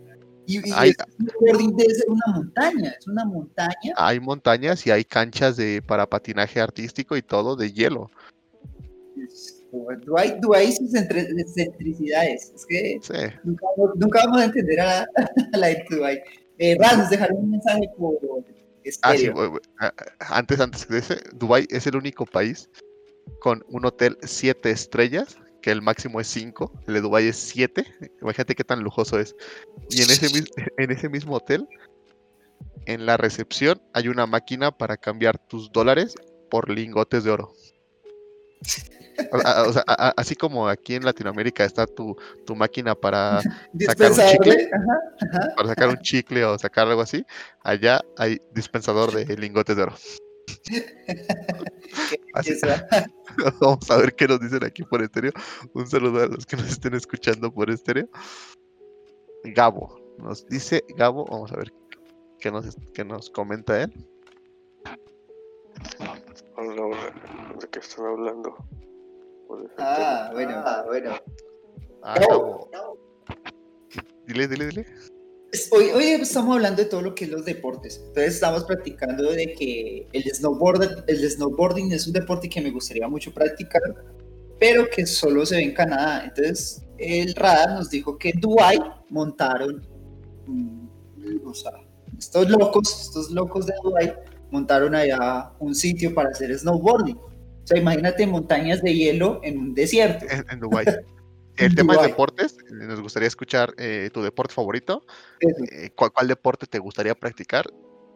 S2: Y, y
S1: ay,
S2: ese snowboarding debe ser una montaña, es una montaña.
S1: Hay montañas y hay canchas de para patinaje artístico y todo de hielo.
S2: Es- Dubái, Dubái y sus excentricidades. Es que
S1: Sí.
S2: nunca, vamos- nunca vamos a entender a la, a la de Dubái. Eh, Raz, nos dejaron un mensaje por
S1: Ah, sí,
S2: estéreo.
S1: bu- bu- a- a- antes, antes de ese, Dubái es el único país con un hotel 7 estrellas, que el máximo es 5, el de Dubái es 7. Imagínate qué tan lujoso es. Y en ese, en ese mismo hotel, en la recepción, hay una máquina para cambiar tus dólares por lingotes de oro. O, a- o sea, a- a- así como aquí en Latinoamérica está tu, tu máquina para, sacar un chicle.
S2: de- ajá, ajá.
S1: para sacar un chicle o sacar algo así, allá hay dispensador de lingotes de oro. Así- Vamos a ver qué nos dicen aquí por estéreo. Un saludo a los que nos estén escuchando por estéreo. Gabo, nos dice Gabo, vamos a ver qué nos, qué nos comenta él.
S4: Hola, hola. ¿De qué están hablando?
S2: Ah, bueno, ah, bueno.
S1: Ah,
S2: Gabo,
S1: Gabo. Dile, dile, dile.
S2: Es- Hoy, hoy estamos hablando de todo lo que es los deportes. Entonces estamos practicando de que el snowboard, el snowboarding es un deporte que me gustaría mucho practicar, pero que solo se ve en Canadá. Entonces el radar nos dijo que en Dubai montaron, mm, o sea, estos locos, estos locos de Dubai montaron allá un sitio para hacer snowboarding. O sea, imagínate montañas de hielo en un desierto.
S1: En, en Dubái.
S2: En
S1: El tema es
S2: Dubái.
S1: deportes. eh, Nos gustaría escuchar eh, tu deporte favorito. Eh, ¿cuál, cuál deporte te gustaría practicar?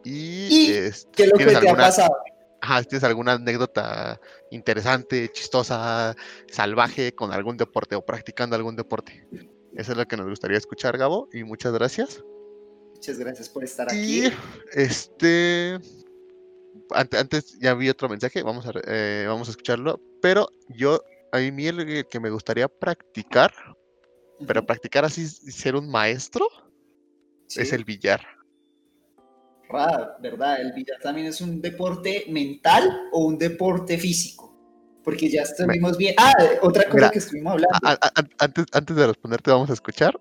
S1: Y,
S2: ¿Y
S1: este,
S2: ¿Qué es lo que te
S1: ¿tienes
S2: ha
S1: alguna-
S2: pasado?
S1: Ajá, ¿tienes alguna anécdota interesante, chistosa, salvaje con algún deporte o practicando algún deporte? Eso es lo que nos gustaría escuchar, Gabo, y muchas gracias.
S2: Muchas gracias por estar
S1: Y
S2: aquí.
S1: este. Ante- Antes ya vi otro mensaje, vamos a, eh, vamos a escucharlo. Pero yo, a mí el que me gustaría practicar, pero practicar así, ser un maestro, es el billar.
S2: Ra, ¿verdad? El billar también es un deporte mental o un deporte físico. Porque ya estuvimos bien. Ah, otra cosa
S1: Mira,
S2: que estuvimos hablando.
S1: A- a- an- antes, antes de responderte, vamos a escuchar.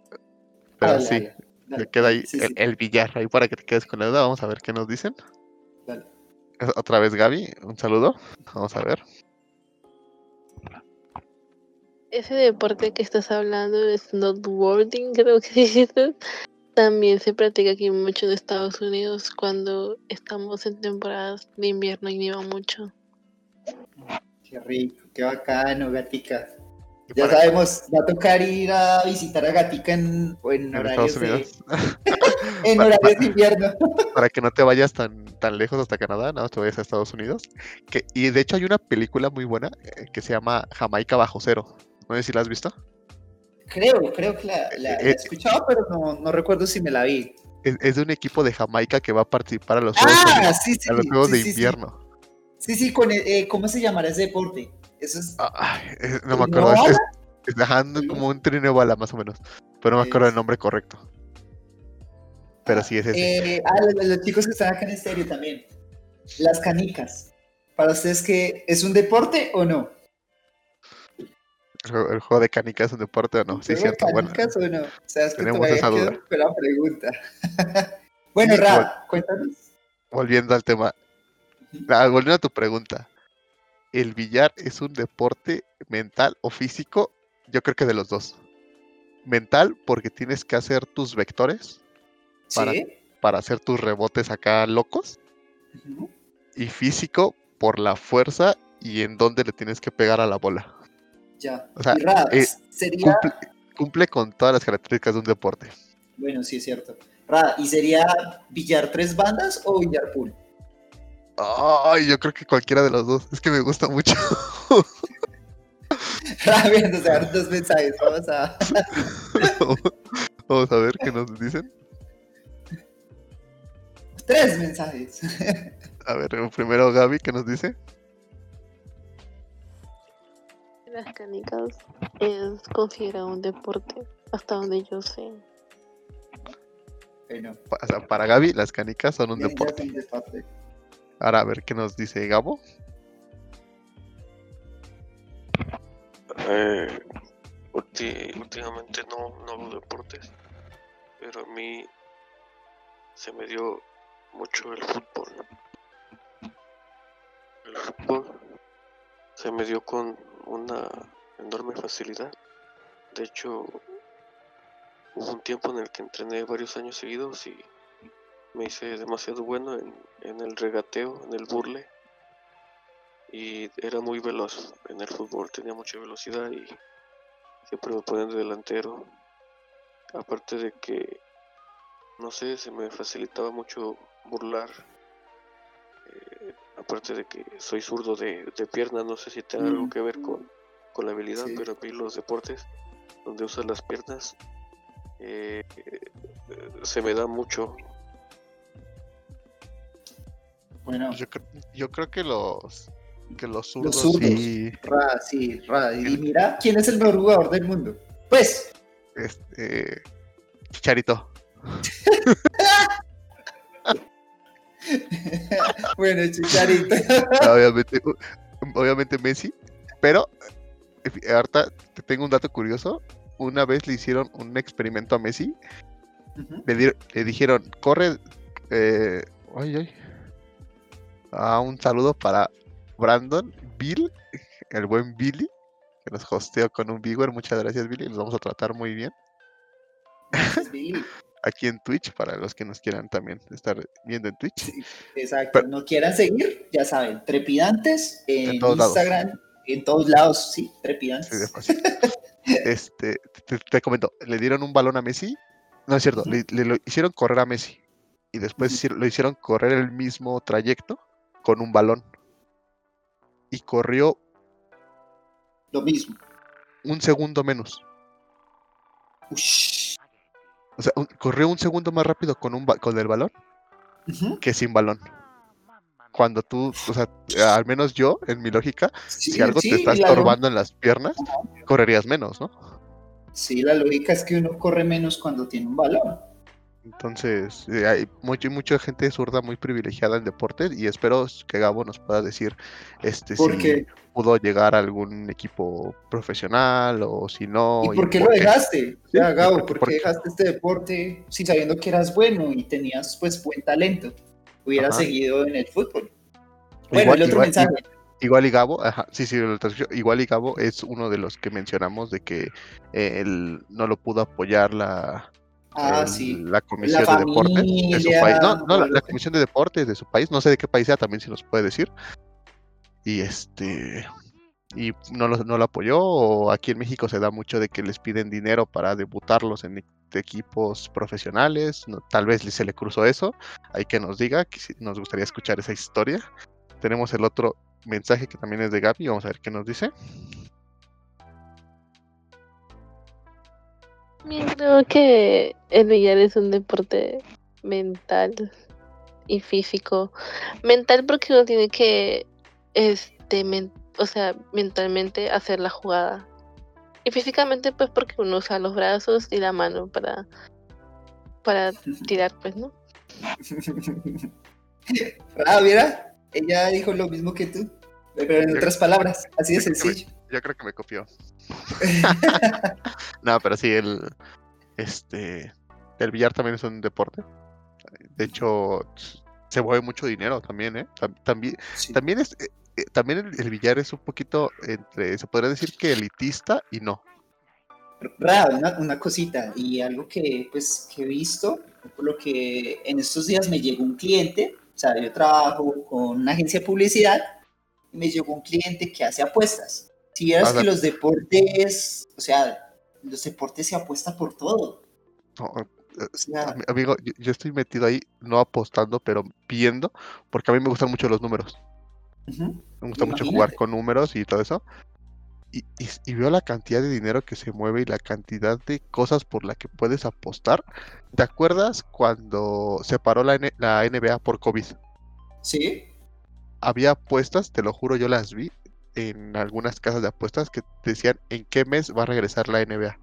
S1: Pero
S2: Dale,
S1: sí,
S2: dale,
S1: queda ahí
S2: Sí,
S1: el,
S2: sí,
S1: el billar. Ahí para que te quedes con la duda, vamos a ver qué nos dicen.
S2: dale.
S1: Otra vez, Gaby, un saludo. Vamos a ver.
S3: Ese deporte que estás hablando de snowboarding, creo que dices, también se practica aquí mucho en Estados Unidos cuando estamos en temporadas de invierno y nieva mucho.
S2: Qué rico, qué bacano, Gatica. Ya
S1: para-
S2: sabemos, va a tocar ir a visitar a Gatica en, en
S1: en
S2: horarios,
S1: Estados
S2: de, en horarios de invierno.
S1: para que no te vayas tan, tan lejos hasta Canadá, nada más te vayas a Estados Unidos. Que, y de hecho hay una película muy buena eh, que se llama Jamaica Bajo Cero. No sé si la has visto.
S2: Creo, creo que la, la- la
S1: Eh,
S2: he escuchado, pero no, no recuerdo si me la vi.
S1: Es, es de un equipo de Jamaica que va a participar a los Juegos,
S2: Ah, sí, sí.
S1: a los Juegos
S2: sí,
S1: de
S2: sí, sí.
S1: Invierno.
S2: Sí, sí, con el- eh, ¿cómo se llamará ese deporte? Eso es.
S1: Ay, eh, no me
S2: ¿El
S1: acuerdo. Es, es- es dejando como un trineo bala más o menos. Pero no me acuerdo el nombre correcto. Pero sí es ese.
S2: Eh, ah, los, los chicos que están acá en estéreo también. Las canicas. ¿Para ustedes qué es un deporte o no?
S1: El, juego, el juego de canica es un deporte o no. Sí,
S2: ¿Juego de
S1: cierto. Bueno,
S2: canicas o no? O sea, es que
S1: tenemos esa duda.
S2: con la pregunta. bueno,
S1: Sí,
S2: Ra, cuéntanos.
S1: volviendo al tema. Ah, volviendo a tu pregunta. ¿El billar es un deporte mental o físico? Yo creo que de los dos. Mental porque tienes que hacer tus vectores para-
S2: Sí.
S1: para hacer tus rebotes acá locos. Y físico por la fuerza y en dónde le tienes que pegar a la bola.
S2: Ya.
S1: O sea, eh,
S2: sería.
S1: Cumple, cumple con todas las características de un deporte.
S2: Bueno, sí, es cierto. ¿y sería billar tres bandas o billar pool?
S1: Ay, yo creo que cualquiera de los dos. Es que me gusta mucho.
S2: Ra, viendo, o sea, dos mensajes. Vamos a.
S1: Vamos a ver qué nos dicen.
S2: Tres mensajes.
S1: A ver, primero Gaby, ¿qué nos dice?
S3: Las canicas es considerado un deporte, hasta donde yo sé.
S2: Bueno,
S1: Pa- o sea, para Gaby, las canicas son un
S2: son deporte.
S1: Ahora a ver qué nos dice Gabo.
S4: Eh, últimamente no, no deportes, pero a mí se me dio mucho el fútbol. El fútbol se me dio con una enorme facilidad. De hecho, hubo un tiempo en el que entrené varios años seguidos y me hice demasiado bueno en, en el regateo, en el burle. Y era muy veloz en el fútbol, tenía mucha velocidad y siempre me ponían de delantero. Aparte de que, no sé, se me facilitaba mucho burlar. Eh, aparte de que soy zurdo de, de pierna, no sé si tiene algo
S2: Mm.
S4: que ver con, con la habilidad,
S2: Sí.
S4: pero a mí los deportes donde usas las piernas eh, eh, se me da mucho.
S2: Bueno,
S1: Yo, yo creo que los que los zurdos,
S2: zurdos.
S1: sí,
S2: Ra, sí, Ra. Y mira, ¿quién es el mejor jugador del mundo? Pues,
S1: este Chicharito.
S2: bueno, Chicharito.
S1: obviamente, obviamente Messi, pero ahorita te tengo un dato curioso. Una vez le hicieron un experimento a Messi,
S2: Ujú.
S1: le, di- le dijeron, corre, eh, ay, ay. Ah, un saludo para Brandon, Bill, el buen Billy, que nos hosteó con un viewer. Muchas gracias, Billy. Los vamos a tratar muy bien
S2: Billy.
S1: aquí en Twitch, para los que nos quieran también estar viendo en Twitch.
S2: Sí, exacto.
S1: Pero-
S2: no quieran seguir, ya saben, trepidantes en,
S1: En todos lados.
S2: Instagram, en todos lados, sí, trepidantes.
S1: Este, te, te comento, le dieron un balón a Messi. No es cierto, le, le lo hicieron correr a Messi. Y después lo hicieron correr el mismo trayecto con un balón. Y corrió
S2: Lo mismo.
S1: un segundo menos.
S2: Ush.
S1: O sea, un- corrió un segundo más rápido con, un con el balón que sin balón. Cuando tú, o sea, al menos yo, en mi lógica,
S2: Sí,
S1: si algo
S2: sí,
S1: te está estorbando en las piernas, correrías menos, ¿no?
S2: Sí, la lógica es que uno corre menos cuando tiene un balón.
S1: Entonces, eh, hay mucho, mucha gente zurda muy privilegiada en deporte y espero que Gabo nos pueda decir este si pudo llegar a algún equipo profesional o si no.
S2: ¿Y por qué lo dejaste? O sea, Gabo, ¿por qué dejaste este deporte si sabiendo que eras bueno y tenías pues buen talento? Hubieras
S1: Ajá.
S2: seguido en el fútbol. Bueno,
S1: Igual-
S2: el otro
S1: igual-
S2: mensaje.
S1: Igual y Gabo, ajá, sí, sí, igual y Gabo es uno de los que mencionamos de que eh, él no lo pudo apoyar la,
S2: Ah,
S1: el-
S2: sí.
S1: la comisión de deportes de su país. No, no, la, la comisión de deportes de su país, no sé de qué país sea, también si nos puede decir. Y este y no lo, no lo apoyó, o aquí en México se da mucho de que les piden dinero para debutarlos en equipos profesionales, no, tal vez se le cruzó eso, hay que nos diga, que nos gustaría escuchar esa historia. Tenemos el otro mensaje que también es de Gaby, vamos a ver qué nos dice.
S3: Yo creo que el billar es un deporte mental y físico. Mental porque uno tiene que, este, men- o sea, mentalmente hacer la jugada. Y físicamente pues porque uno usa los brazos y la mano para, para tirar, pues, ¿no?
S2: ah, mira, ella dijo lo mismo que tú, pero en otras palabras, así de sencillo.
S1: Yo creo que me copió. no, pero sí, el, este, el billar también es un deporte. De hecho, se mueve mucho dinero también, ¿eh? Tam- También,
S2: Sí.
S1: también es, eh, eh, también el, el billar es un poquito entre, se podría decir que elitista y no.
S2: Ra, una, una cosita y algo que pues que he visto, por lo que en estos días me llegó un cliente, o sea, yo trabajo con una agencia de publicidad y me llegó un cliente que hace apuestas. Si vieras que los deportes, o sea, los deportes se apuesta por todo.
S1: No, ami- amigo, yo, yo estoy metido ahí, no apostando, pero viendo, porque a mí me gustan mucho los números. Me gusta mucho jugar con números y todo eso. Y, y- y veo la cantidad de dinero que se mueve y la cantidad de cosas por la que puedes apostar. ¿Te acuerdas cuando se paró la, N- la NBA por COVID?
S2: sí,
S1: Había apuestas, te lo juro, yo las vi en algunas casas de apuestas que decían en qué mes va a regresar la NBA.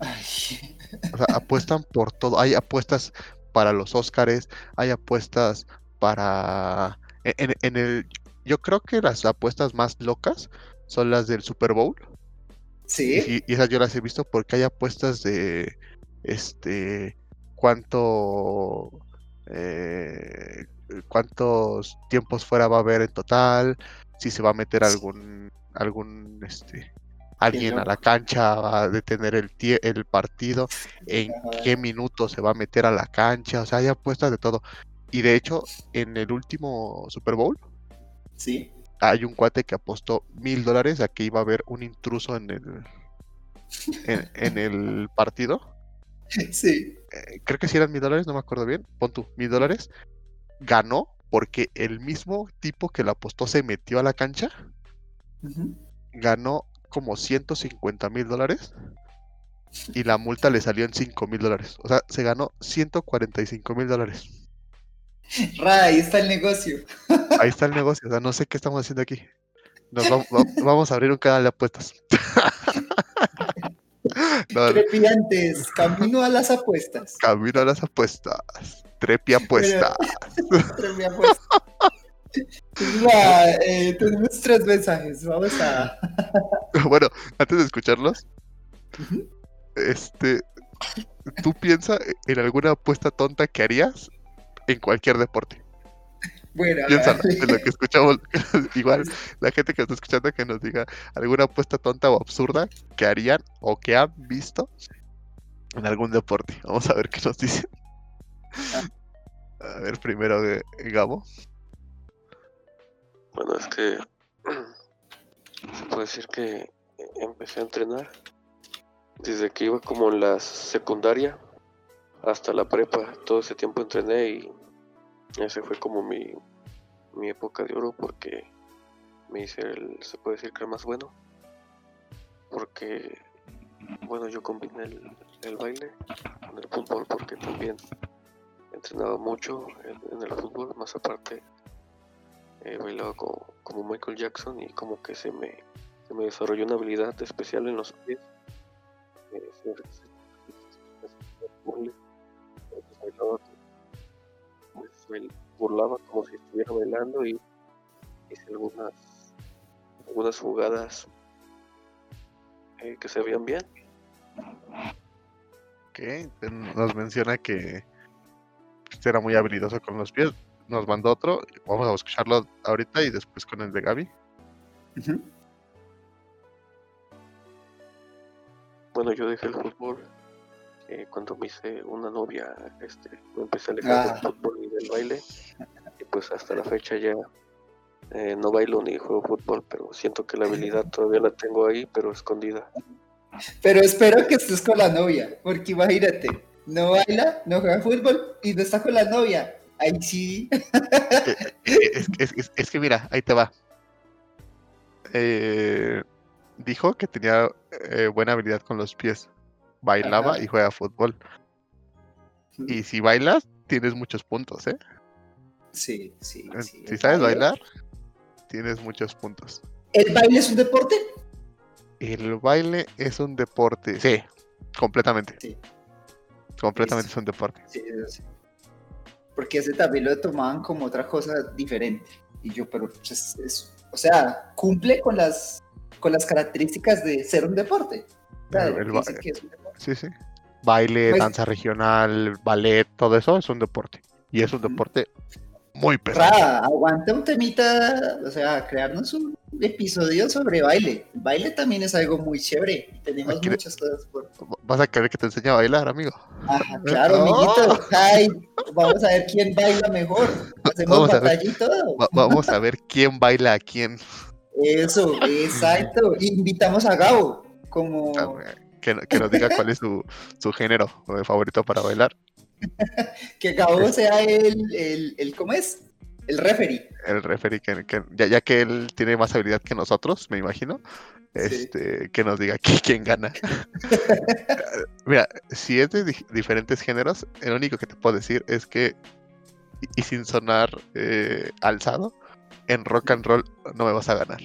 S2: Ay,
S1: O sea, apuestan por todo. Hay apuestas para los Óscares, hay apuestas para... En, en- en el... Yo creo que las apuestas más locas son las del Super Bowl.
S2: sí,
S1: Y, y esas yo las he visto porque hay apuestas de este cuánto eh, cuántos tiempos fuera va a haber en total, si se va a meter algún algún este alguien a la cancha va a detener el el partido, en qué minuto se va a meter a la cancha, o sea, hay apuestas de todo. Y de hecho, en el último Super Bowl
S2: sí,
S1: hay un cuate que apostó mil dólares a que iba a haber un intruso en el en, en el partido.
S2: sí,
S1: Eh, creo que si eran mil dólares, no me acuerdo bien. Pon tú, mil dólares. Ganó porque el mismo tipo que la apostó se metió a la cancha. Ganó como 150 mil dólares. Y la multa le salió en 5 mil dólares. O sea, se ganó 145 mil dólares.
S2: Ra, ahí está el negocio.
S1: Ahí está el negocio. O sea, no sé qué estamos haciendo aquí. Nos vam- va- vamos a abrir un canal de apuestas. No, no,
S2: Trepidantes, camino a las apuestas.
S1: camino a las apuestas. Trepi apuesta.
S2: Tremenda apuesta. Ra, eh, tenemos tres mensajes. Vamos a.
S1: Bueno, antes de escucharlos, este, ¿tú piensas en alguna apuesta tonta que harías en cualquier deporte?
S2: Bueno,
S1: Piénsala, en lo que escuchamos. Igual, la gente que está escuchando que nos diga alguna apuesta tonta o absurda que harían o que han visto en algún deporte. Vamos a ver qué nos dicen. A ver, primero eh, Gabo.
S4: Bueno, es que se puede decir que empecé a entrenar desde que iba como en la secundaria hasta la prepa. Todo ese tiempo entrené y ese fue como mi, mi época de oro porque me hice el, se puede decir que el más bueno. Porque, bueno, yo combiné el, el baile con el fútbol porque también entrenaba mucho en, el fútbol, más aparte eh, bailaba como, Michael Jackson y como que se me, se me desarrolló una habilidad especial en los pies. Eh, se- pues, burlaba como si estuviera bailando y hice algunas algunas jugadas eh, que se veían bien.
S1: Ok, nos menciona que pues, era muy habilidoso con los pies. Nos mandó otro. Vamos a escucharlo ahorita y después con el de Gaby.
S4: Bueno, yo dejé el fútbol eh, cuando me hice una novia, este, me empecé a alejar
S2: Ah.
S4: del fútbol y del baile. Y pues hasta la fecha ya eh, no bailo ni juego fútbol, pero siento que la habilidad todavía la tengo ahí, pero escondida.
S2: Pero espero que estés con la novia, porque imagínate, no baila, no juega fútbol y no está con la novia. Ahí sí.
S1: Es, es- es- es que mira, ahí te va. Eh, dijo que tenía eh, buena habilidad con los pies. Bailaba
S2: Ajá.
S1: y juega fútbol. Y si bailas, tienes muchos puntos, ¿eh?
S2: Sí, sí, sí.
S1: Si sabes
S2: baile-
S1: bailar, tienes muchos puntos.
S2: ¿El baile es un deporte?
S1: El baile es un deporte. Sí, completamente.
S2: Sí.
S1: Completamente
S2: Listo.
S1: es un deporte.
S2: Sí, sí. Porque ese también lo tomaban como otra cosa diferente. Y yo, pero pues, es- o sea, cumple con las, con las características de ser un deporte. O sea,
S1: El-
S2: que es un deporte.
S1: Sí, sí. Baile,
S2: Pues-
S1: danza regional, ballet, todo eso es un deporte. Y es un deporte muy pesado.
S2: Aguanta un temita, o sea, crearnos un episodio sobre baile. El baile también es algo muy chévere. Tenemos muchas cosas por.
S1: Vas a querer que te enseñe a bailar, amigo.
S2: Ajá, claro,
S1: ¡Oh!
S2: amiguito. Ay, vamos a ver quién baila mejor. Hacemos
S1: Vamos
S2: batalla y todo.
S1: Va- vamos a ver quién baila a quién.
S2: Eso, exacto. Invitamos a Gabo como
S1: Que, que nos diga cuál es su, su género eh, favorito para bailar.
S2: que Gabo sea el, el, el ¿cómo es? El referee.
S1: El referee, que, que- ya, ya que él tiene más habilidad que nosotros, me imagino.
S2: Sí.
S1: Este, que nos diga qui- quién gana. Mira, si es de di- diferentes géneros, el único que te puedo decir es que, y, y sin sonar eh, alzado, en rock and roll no me vas a ganar.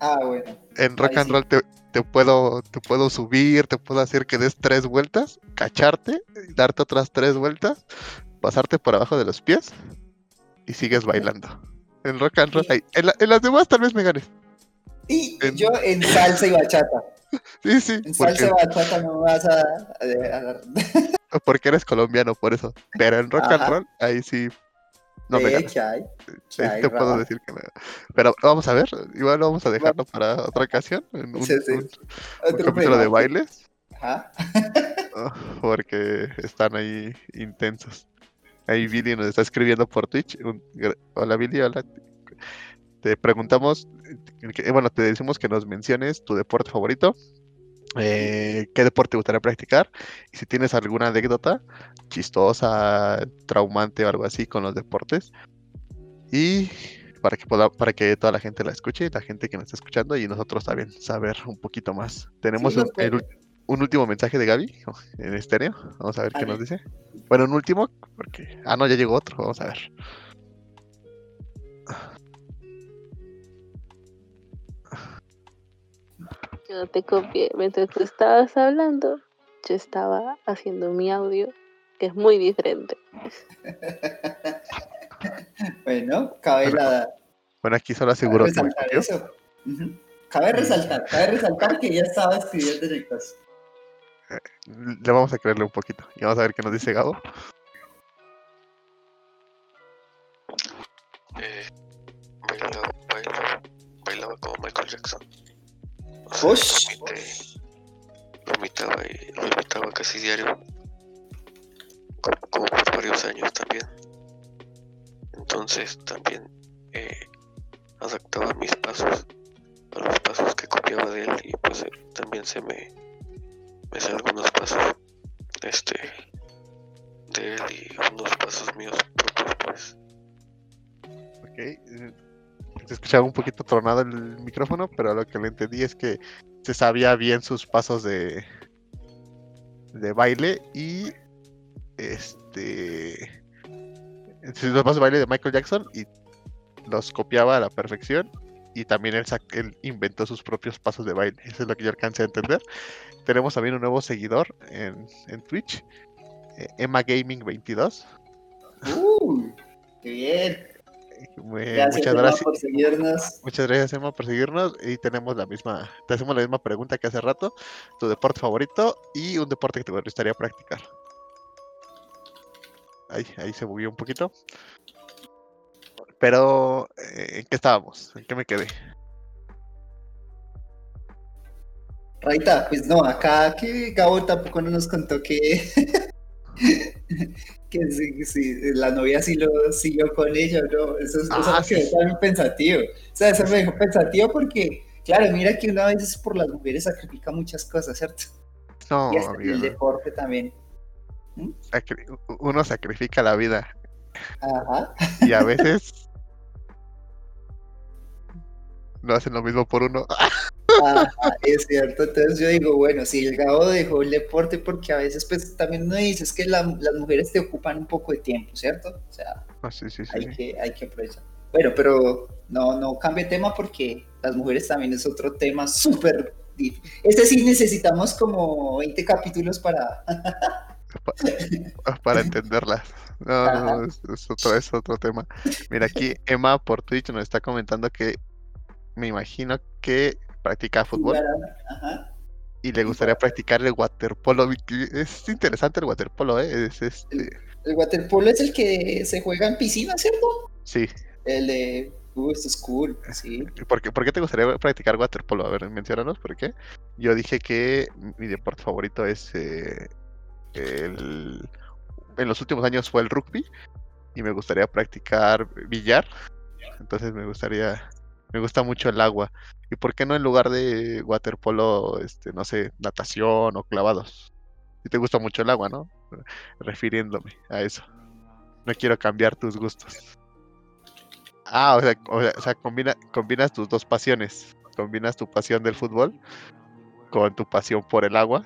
S2: Ah, bueno.
S1: En rock
S2: Ahí
S1: and
S2: sí.
S1: roll te, te puedo, te puedo subir, te puedo hacer que des tres vueltas, cacharte, darte otras tres vueltas, pasarte por abajo de los pies y sigues bailando. En rock and roll, ahí. En, la- en las demás tal vez me ganes.
S2: Y
S1: En-
S2: yo en salsa y bachata.
S1: Sí, sí,
S2: En salsa y bachata no vas a, a-
S1: porque eres colombiano, por eso. Pero en rock and roll, ahí sí no me
S2: Eh,
S1: ganas.
S2: ¿qué hay? ¿Qué
S1: Ahí
S2: hay,
S1: te puedo decir que no. Pero vamos a ver, igual vamos a dejarlo para otra ocasión. En un,
S2: Sí, sí.
S1: un- capítulo de bailes.
S2: Ajá.
S1: Ah, porque están ahí intensos. Ahí Billy nos está escribiendo por Twitch. un hola Billy, hola. Te preguntamos, bueno, te decimos que nos menciones tu deporte favorito, eh, qué deporte te gustaría practicar y si tienes alguna anécdota chistosa, traumante o algo así con los deportes. Y para que para que toda la gente la escuche, la gente que nos está escuchando y nosotros también saber un poquito más. Tenemos
S2: Sí,
S1: un,
S2: nos
S1: el un último mensaje de Gaby en estéreo. Vamos a ver
S2: A
S1: qué nos
S2: ver.
S1: dice. Bueno, un último, porque. Ah, no, ya llegó otro. Vamos a ver.
S3: Yo no te copié. Mientras tú estabas hablando, yo estaba haciendo mi audio, que es muy diferente.
S2: Bueno, cabe la,
S1: Bueno, aquí solo aseguro
S2: cabe
S1: que me copió.
S2: eso. Cabe resaltar, cabe resaltar que ya estaba escribiendo en el caso.
S1: Le vamos a creerle un poquito. Y vamos a ver qué nos dice Gabo.
S4: Eh, bailaba, bailaba, bailaba como Michael Jackson.
S2: Ush.
S4: lo imitaba y lo imitaba casi diario. co- Como por varios años también. Entonces también eh, adaptaba mis pasos a los pasos que copiaba de él y pues eh, también se me me sé algunos pasos este de él y unos pasos míos propios pues
S1: Ok. Se escuchaba un poquito tronado el micrófono, pero lo que le entendí es que se sabía bien sus pasos de. de baile y este los pasos de baile de Michael Jackson y los copiaba a la perfección y también él, él inventó sus propios pasos de baile. Eso es lo que yo alcancé a entender. Tenemos también un nuevo seguidor en, en Twitch, eh, Emma Gaming 22.
S2: Uh, qué bien. Gracias,
S1: muchas gracias.
S2: por seguirnos.
S1: Muchas gracias, Emma, por seguirnos. Y tenemos la misma, te hacemos la misma pregunta que hace rato. Tu deporte favorito y un deporte que te gustaría practicar. Ahí, ahí se bugueó un poquito. Pero, eh, ¿en qué estábamos? ¿En qué me quedé?
S2: Raita, pues no, acá que Gabo tampoco no nos contó que, que sí, la novia sí lo siguió con ella, ¿no? Eso, es- eso
S1: Ah,
S2: me quedó
S1: sí.
S2: también pensativo. O sea, eso me dejó pensativo porque, claro, mira que una vez por las mujeres sacrifica muchas cosas, ¿cierto?
S1: No,
S2: y hasta el deporte también.
S1: Sacri- uno sacrifica la vida
S2: Ajá.
S1: y a veces no hacen lo mismo por uno.
S2: Ajá, es cierto, entonces yo digo, bueno, si el Gabo dejó el deporte porque a veces pues también uno dice es que la- las mujeres te ocupan un poco de tiempo, ¿cierto? O sea,
S1: Ah, sí, sí, sí,
S2: hay
S1: sí.
S2: que, hay que aprovechar. Bueno, pero no, no cambie tema porque las mujeres también es otro tema súper difícil. Este sí necesitamos como 20 capítulos para...
S1: Ah, para entenderlas. No, no, no, es, es otro, es otro tema. Mira, aquí Emma por Twitch nos está comentando que me imagino que practica fútbol
S2: Ajá.
S1: y le gustaría practicar el waterpolo. Es interesante el waterpolo, ¿eh? Es este,
S2: El waterpolo es el que se juega en piscina, ¿cierto?
S1: sí.
S2: El de... Uh, esto es cool, sí.
S1: ¿Por qué, por qué te gustaría practicar waterpolo? A ver, menciónanos por qué. Yo dije que mi deporte favorito es eh, el... En los últimos años fue el rugby y me gustaría practicar billar. Entonces me gustaría... Me gusta mucho el agua. ¿Y por qué no en lugar de waterpolo, este, no sé, natación o clavados? Si te gusta mucho el agua, ¿no? Refiriéndome a eso. No quiero cambiar tus gustos. Ah, o sea, o sea, combina, combinas tus dos pasiones. Combinas tu pasión del fútbol con tu pasión por el agua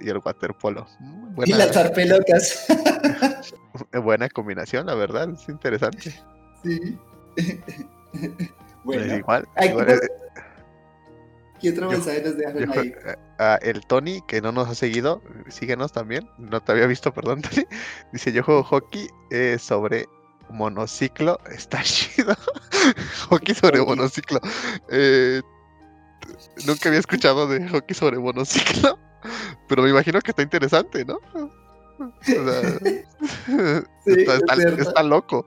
S1: y el waterpolo. Mm,
S2: Y
S1: Buena,
S2: lanzar pelotas.
S1: buena combinación, la verdad, es interesante.
S2: Sí.
S1: Pues
S2: bueno,
S1: igual,
S2: Ay,
S1: igual,
S2: ¿qué- ¿qué otro
S1: yo-
S2: mensaje nos dejaron
S1: yo-
S2: ahí?
S1: ah, el Tony, que no nos ha seguido, síguenos también. No te había visto, perdón, Tony. Dice: Yo juego hockey eh, sobre monociclo. Está chido. hockey sobre monociclo. Eh, nunca había escuchado de hockey sobre monociclo. Pero me imagino que está interesante, ¿no? O sea,
S2: Sí,
S1: está,
S2: es
S1: está- está loco.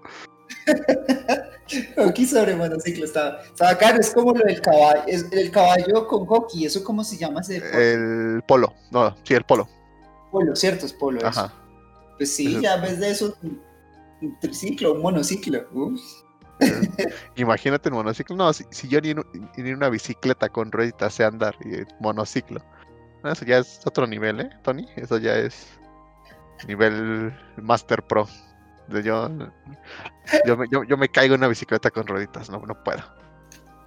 S2: Hockey sobre monociclo está, está bacano, es como lo del caballo, es el caballo con hockey, ¿eso cómo se llama ese deporte?
S1: El polo. No, sí, el polo.
S2: Polo, ¿cierto? Es polo eso.
S1: Ajá.
S2: Pues sí,
S1: Eso-
S2: ya vez de eso, un un triciclo, un monociclo. Uf.
S1: Eh, Imagínate el monociclo. No, si, si yo ni, en un- ni en una bicicleta con rueditas sé andar y monociclo. No, Eso ya es otro nivel, ¿eh, Tony? Eso ya es nivel Master Pro. Yo, yo, me, yo, yo me caigo en una bicicleta con rueditas, no, no puedo.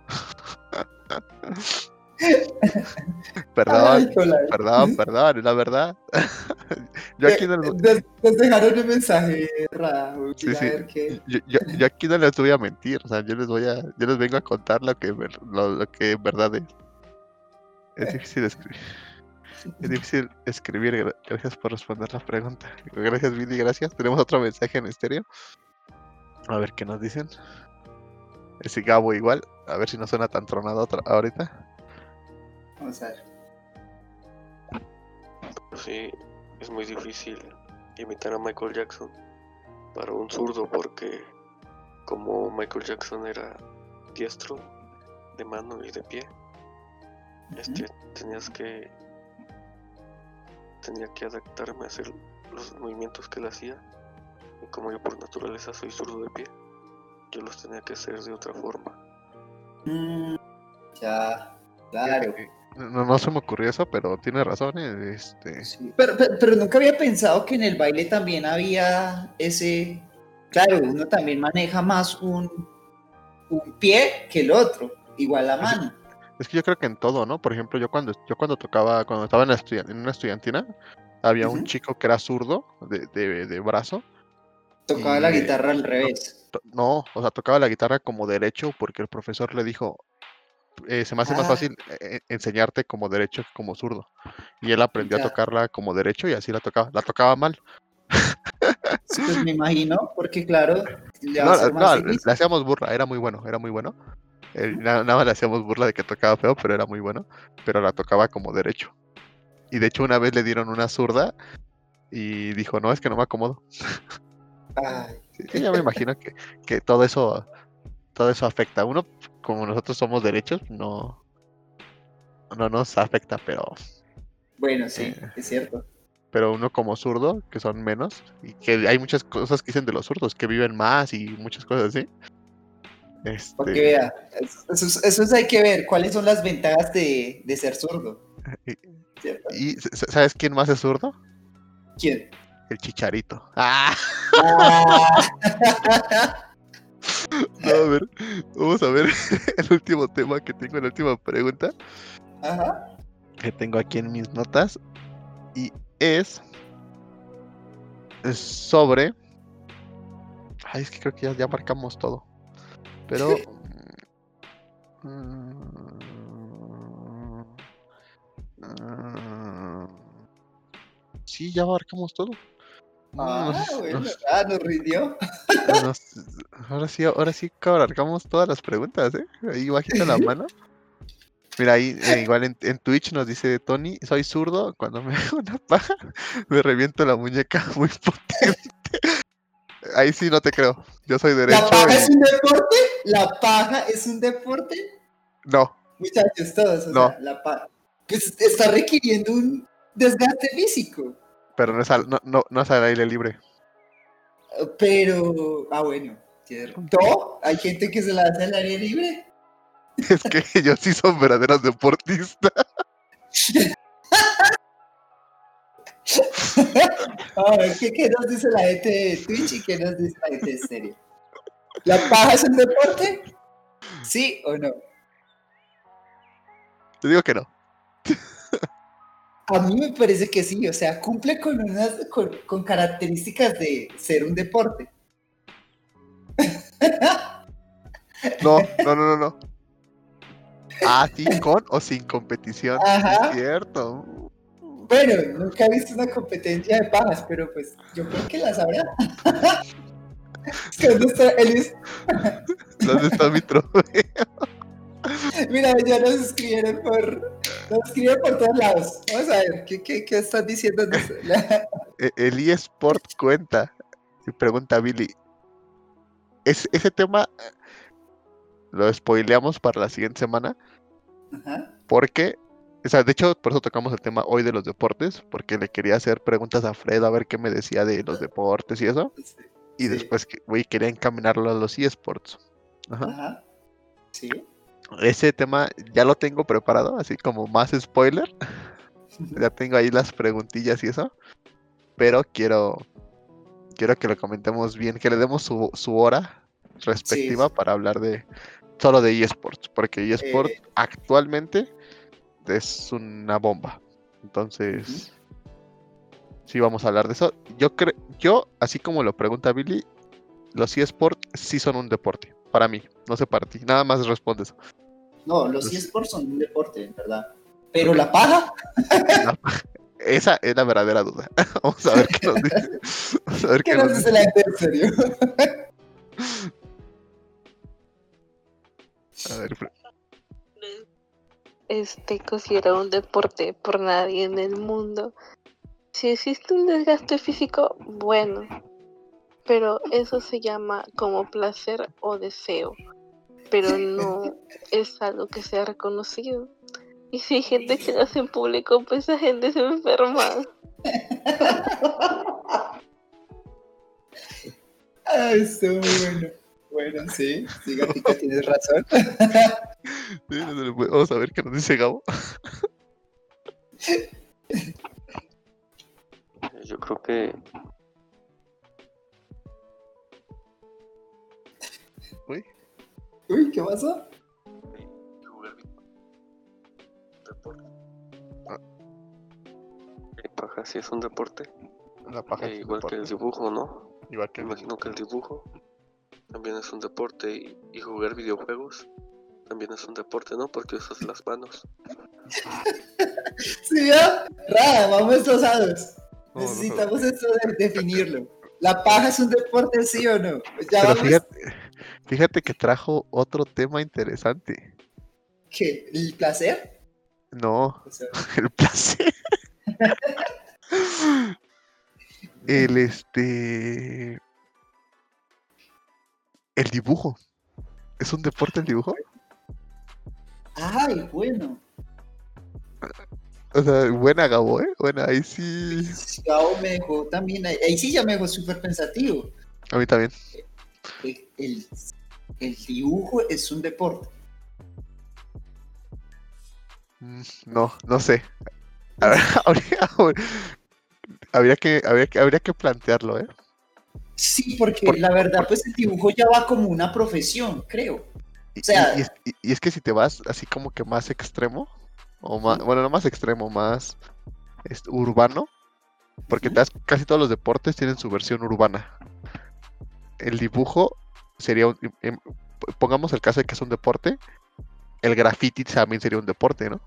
S1: perdón,
S2: Ay,
S1: perdón, perdón, es la verdad. yo aquí no,
S2: Eh, Nos, nos dejaron un mensaje, Ra,
S1: Sí, sí.
S2: qué.
S1: yo, yo- yo aquí no les voy a mentir, o sea, yo les voy a, yo les vengo a contar lo que, lo, lo que en verdad es. Es difícil escribir. Es difícil escribir. gra- Gracias por responder la pregunta. Gracias, Billy, gracias. Tenemos otro mensaje en estéreo. A ver qué nos dicen. Ese Gabo igual. A ver si no suena tan tronado otra- ahorita.
S2: Vamos a ver.
S4: Sí, es muy difícil imitar a Michael Jackson para un zurdo porque como Michael Jackson era diestro de mano y de pie, este, tenías que tenía que adaptarme a hacer los movimientos que él hacía y como yo por naturaleza soy zurdo de pie, yo los tenía que hacer de otra forma.
S2: Mm, ya, claro.
S1: Eh, No, no se me ocurrió eso, pero tiene razón. eh, Este,
S2: Sí, Pero, pero, pero nunca había pensado que en el baile también había ese. Claro, uno también maneja más un, un pie que el otro, igual la mano.
S1: Es que yo creo que en todo, ¿no? Por ejemplo, yo cuando yo cuando tocaba, cuando estaba en, en una estudiantina, había un chico que era zurdo de, de- de brazo.
S2: Tocaba la guitarra al revés.
S1: No, o sea, tocaba la guitarra como derecho porque el profesor le dijo, "Eh, se me hace más
S2: Ah.
S1: fácil eh, enseñarte como derecho que como zurdo. Y él aprendió a tocarla como derecho y así la tocaba. La tocaba mal.
S2: Sí, Pues me imagino, porque claro, le
S1: No, le hacíamos burla, era muy bueno, era muy bueno. Eh, na- nada más le hacíamos burla de que tocaba feo, pero era muy bueno. Pero la tocaba como derecho. Y de hecho una vez le dieron una zurda y dijo, no, es que no me acomodo.
S2: Ay,
S1: Sí, sí, ya me imagino que, que todo eso todo eso afecta. Uno, como nosotros somos derechos, no, no nos afecta, pero,
S2: bueno, sí,
S1: Eh.
S2: es cierto.
S1: pero uno como zurdo, que son menos, y que hay muchas cosas que dicen de los zurdos, que viven más y muchas cosas así.
S2: Para que
S1: Este,
S2: vea, eso, eso es- eso es hay que ver, cuáles son las ventajas de, de ser zurdo.
S1: y, ¿sabes quién más es zurdo?
S2: ¿Quién?
S1: El chicharito. ¡Ah!
S2: Ah,
S1: No, a ver, vamos a ver el último tema que tengo, la última pregunta
S2: Ajá.
S1: que tengo aquí en mis notas. Y es es sobre. Ay, es que creo que ya, ya marcamos todo. Pero. mm, sí, ya abarcamos todo.
S2: Ah,
S1: nos-
S2: bueno,
S1: nos-
S2: ah, nos rindió.
S1: nos- ahora sí, ahora sí abarcamos todas las preguntas, ¿eh? Ahí bajita la mano. Mira, ahí eh, igual en, en Twitch nos dice Tony, soy zurdo, cuando me hago una paja, me reviento la muñeca muy potente. Ahí sí no te creo. Yo soy derecho
S2: ¿La paja es un deporte? ¿La paja es un deporte?
S1: No,
S2: Muchachos, todos, o
S1: No.
S2: sea, la paja. Pues está requiriendo un desgaste físico.
S1: pero no es al, no, no, no es al aire libre.
S2: Pero, ah, bueno. ¿No? ¿Hay gente que se la hace al aire libre?
S1: Es que ellos sí son verdaderos deportistas.
S2: A ver, ¿qué, qué nos dice la gente de Twitch y qué nos dice la gente de Stereo? ¿La paja es un deporte? ¿Sí o no?
S1: Te digo que no.
S2: A mí me parece que sí, o sea, cumple con unas con, con características de ser un deporte.
S1: No, no, no, no, no. Ah, sí, con o sin competición.
S2: Ajá.
S1: Es cierto.
S2: Bueno, nunca he visto una competencia de pajas, pero pues yo creo que las habrá. ¿Dónde está Elias?
S1: ¿Dónde está mi trofeo?
S2: Mira, ya nos escribieron por, nos escribieron por todos lados. Vamos a ver, ¿qué, qué, qué están diciendo?
S1: E- El eSport cuenta. Y pregunta Billy. Es, ese tema eh, lo spoileamos para la siguiente semana.
S2: Ajá.
S1: Porque, o sea, de hecho, por eso tocamos el tema hoy de los deportes. Porque le quería hacer preguntas a Fred a ver qué me decía de los deportes y eso. Y
S2: Sí.
S1: después, güey, quería encaminarlo a los eSports. Ajá.
S2: Ajá. Sí.
S1: Ese tema ya lo tengo preparado, así como más spoiler. Ya tengo ahí las preguntillas y eso. Pero quiero quiero que lo comentemos bien, que le demos su, su hora respectiva
S2: sí.
S1: para hablar de solo de eSports, porque eSports
S2: Eh.
S1: actualmente es una bomba. Entonces, sí vamos a hablar de eso. Yo creo, yo, así como lo pregunta Billy, los eSports sí son un deporte, para mí, no sé para ti, nada más responde eso.
S2: No, los eSports son un deporte, en verdad. Pero la paja,
S1: Esa es la verdadera duda. Vamos a ver qué nos dice. Vamos a ver
S2: ¿qué
S1: qué
S2: nos dice la gente en serio?
S1: A ver,
S3: este considerado un deporte por nadie en el mundo. Si existe un desgaste físico, bueno, pero eso se llama como placer o deseo, pero no es algo que sea reconocido. Y si hay gente que lo hace en público, pues esa gente se enferma.
S2: Ay, estuvo muy bueno. Bueno, sí, sí, gatita, tienes razón.
S1: Sí, no se le puede- Vamos a ver qué nos dice Gabo.
S4: Yo creo que
S1: Uy,
S2: Uy, ¿qué.
S1: Ah.
S4: El paja sí es un deporte,
S1: La paja
S4: eh,
S1: es un
S4: igual que el dibujo, ¿no?
S1: igual que
S4: Me
S1: el
S4: imagino que el dibujo también es un deporte y, y jugar videojuegos también es un deporte, ¿no? Porque usas las manos.
S2: ¿Sí, ya? Rada, vamos
S1: no,
S2: Necesitamos esto de definirlo. ¿La paja es un deporte, sí o no? Ya
S1: Pero
S2: vamos.
S1: fíjate, fíjate que trajo otro tema interesante.
S2: ¿Qué? ¿El placer?
S1: No,
S2: O sea,
S1: el placer. El este. El dibujo. ¿Es un deporte el dibujo?
S2: ay, bueno.
S1: O sea, buena Gabo, ¿eh? Buena, ahí sí.
S2: Gabo me dejó también, ahí, sí ya me dejó súper pensativo.
S1: A mí también.
S2: El, el- el dibujo es un deporte.
S1: Mm, No, no sé. Habría que, habría que, habría que plantearlo, ¿eh?
S2: Sí, porque
S1: Por-
S2: la verdad, pues el dibujo ya va como una profesión, creo.
S1: Y,
S2: O sea-
S1: y- y es, y- es que si te vas así como que más extremo, o más, bueno, no más extremo, más este, urbano, porque das- casi todos los deportes tienen su versión urbana. El dibujo sería un, em, pongamos el caso de que es un deporte, el graffiti también sería un deporte, ¿no?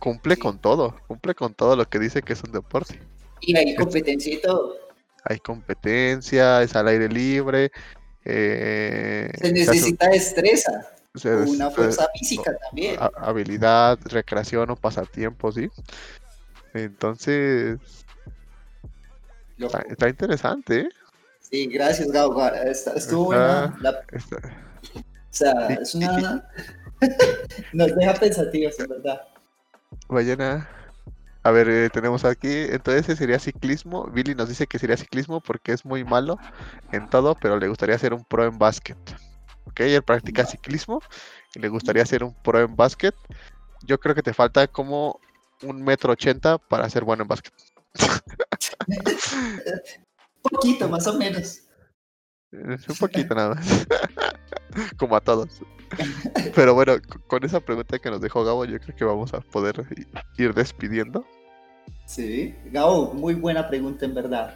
S1: Cumple
S2: Sí.
S1: con todo, cumple con todo lo que dice que es un deporte.
S2: Y hay competencia y todo.
S1: Hay competencia, es al aire libre. eh,
S2: Se necesita destreza,
S1: se
S2: o
S1: des-
S2: una fuerza física también.
S1: habilidad, recreación o pasatiempo, ¿sí? Entonces, está, está interesante, ¿eh?
S2: Sí, gracias, Gabo. Estuvo buena. la-
S1: Está-
S2: o sea, es una. Nos deja pensativos, en verdad.
S1: Ballena. A ver, eh, tenemos aquí, entonces ese sería ciclismo. Billy nos dice que sería ciclismo porque es muy malo en todo, pero le gustaría ser un pro en básquet. Ok, él practica ciclismo y le gustaría ser un pro en básquet. Yo creo que te falta como un metro ochenta para ser bueno en básquet.
S2: Poquito, más o menos.
S1: Un poquito nada más. Como a todos. Pero bueno, con esa pregunta que nos dejó Gabo, yo creo que vamos a poder ir despidiendo.
S2: Sí, Gabo, muy buena pregunta, en verdad.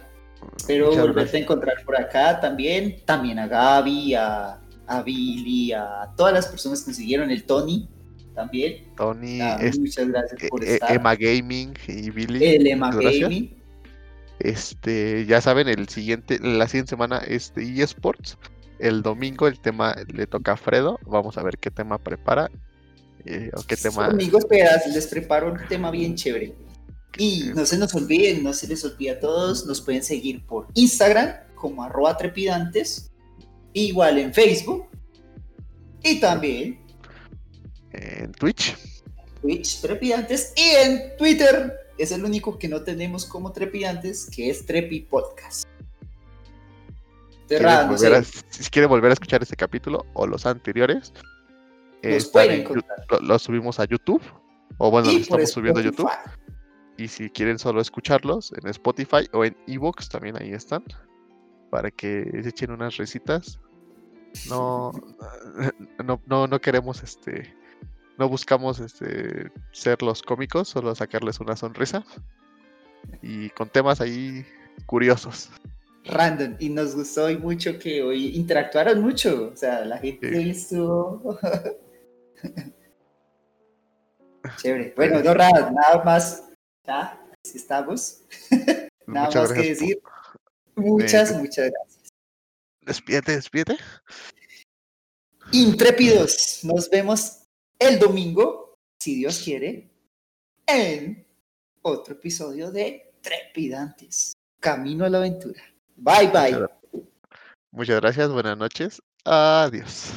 S2: Espero
S1: Muchas
S2: volverte a encontrar por acá también. También a Gaby, a, a Billy, a todas las personas que nos siguieron, el Tony también.
S1: Tony,
S2: Ah,
S1: es-
S2: muchas gracias por
S1: e- e-
S2: estar.
S1: Emma Gaming y Billy.
S2: el Emma
S1: gracias.
S2: Gaming.
S1: Este, ya saben, el siguiente, la siguiente semana es de eSports. El domingo el tema le toca a Fredo. Vamos a ver qué tema prepara. eh, o qué tema.
S2: Amigos, les preparo un tema bien chévere. Y no se nos olviden, no se les olvide a todos, nos pueden seguir por Instagram como arroba trepidantes, igual en Facebook y también
S1: En Twitch.
S2: Twitch trepidantes y en Twitter es el único que no tenemos como trepidantes, que es Trepi Podcast.
S1: Volver a- si quieren volver a escuchar este capítulo o los anteriores, eh,
S2: pueden
S1: en lo, lo subimos a YouTube. O bueno, lo estamos subiendo a YouTube. Y si quieren solo escucharlos en Spotify o en Evox, también ahí están. Para que se echen unas risitas. No, no, no, no queremos este. No buscamos este ser los cómicos, solo sacarles una sonrisa. Y con temas ahí curiosos.
S2: Random y nos gustó hoy mucho que hoy interactuaron mucho, o sea, la gente
S1: Sí.
S2: hoy estuvo chévere. Bueno, no nada, nada más, ya, así estamos, nada
S1: Muchas
S2: más que
S1: por-
S2: decir. Muchas,
S1: Eh,
S2: muchas gracias.
S1: Despídete, despídete.
S2: Intrépidos, nos vemos el domingo, si Dios quiere, en otro episodio de Trepidantes, Camino a la Aventura. Bye, bye.
S1: Muchas gracias, buenas noches. Adiós.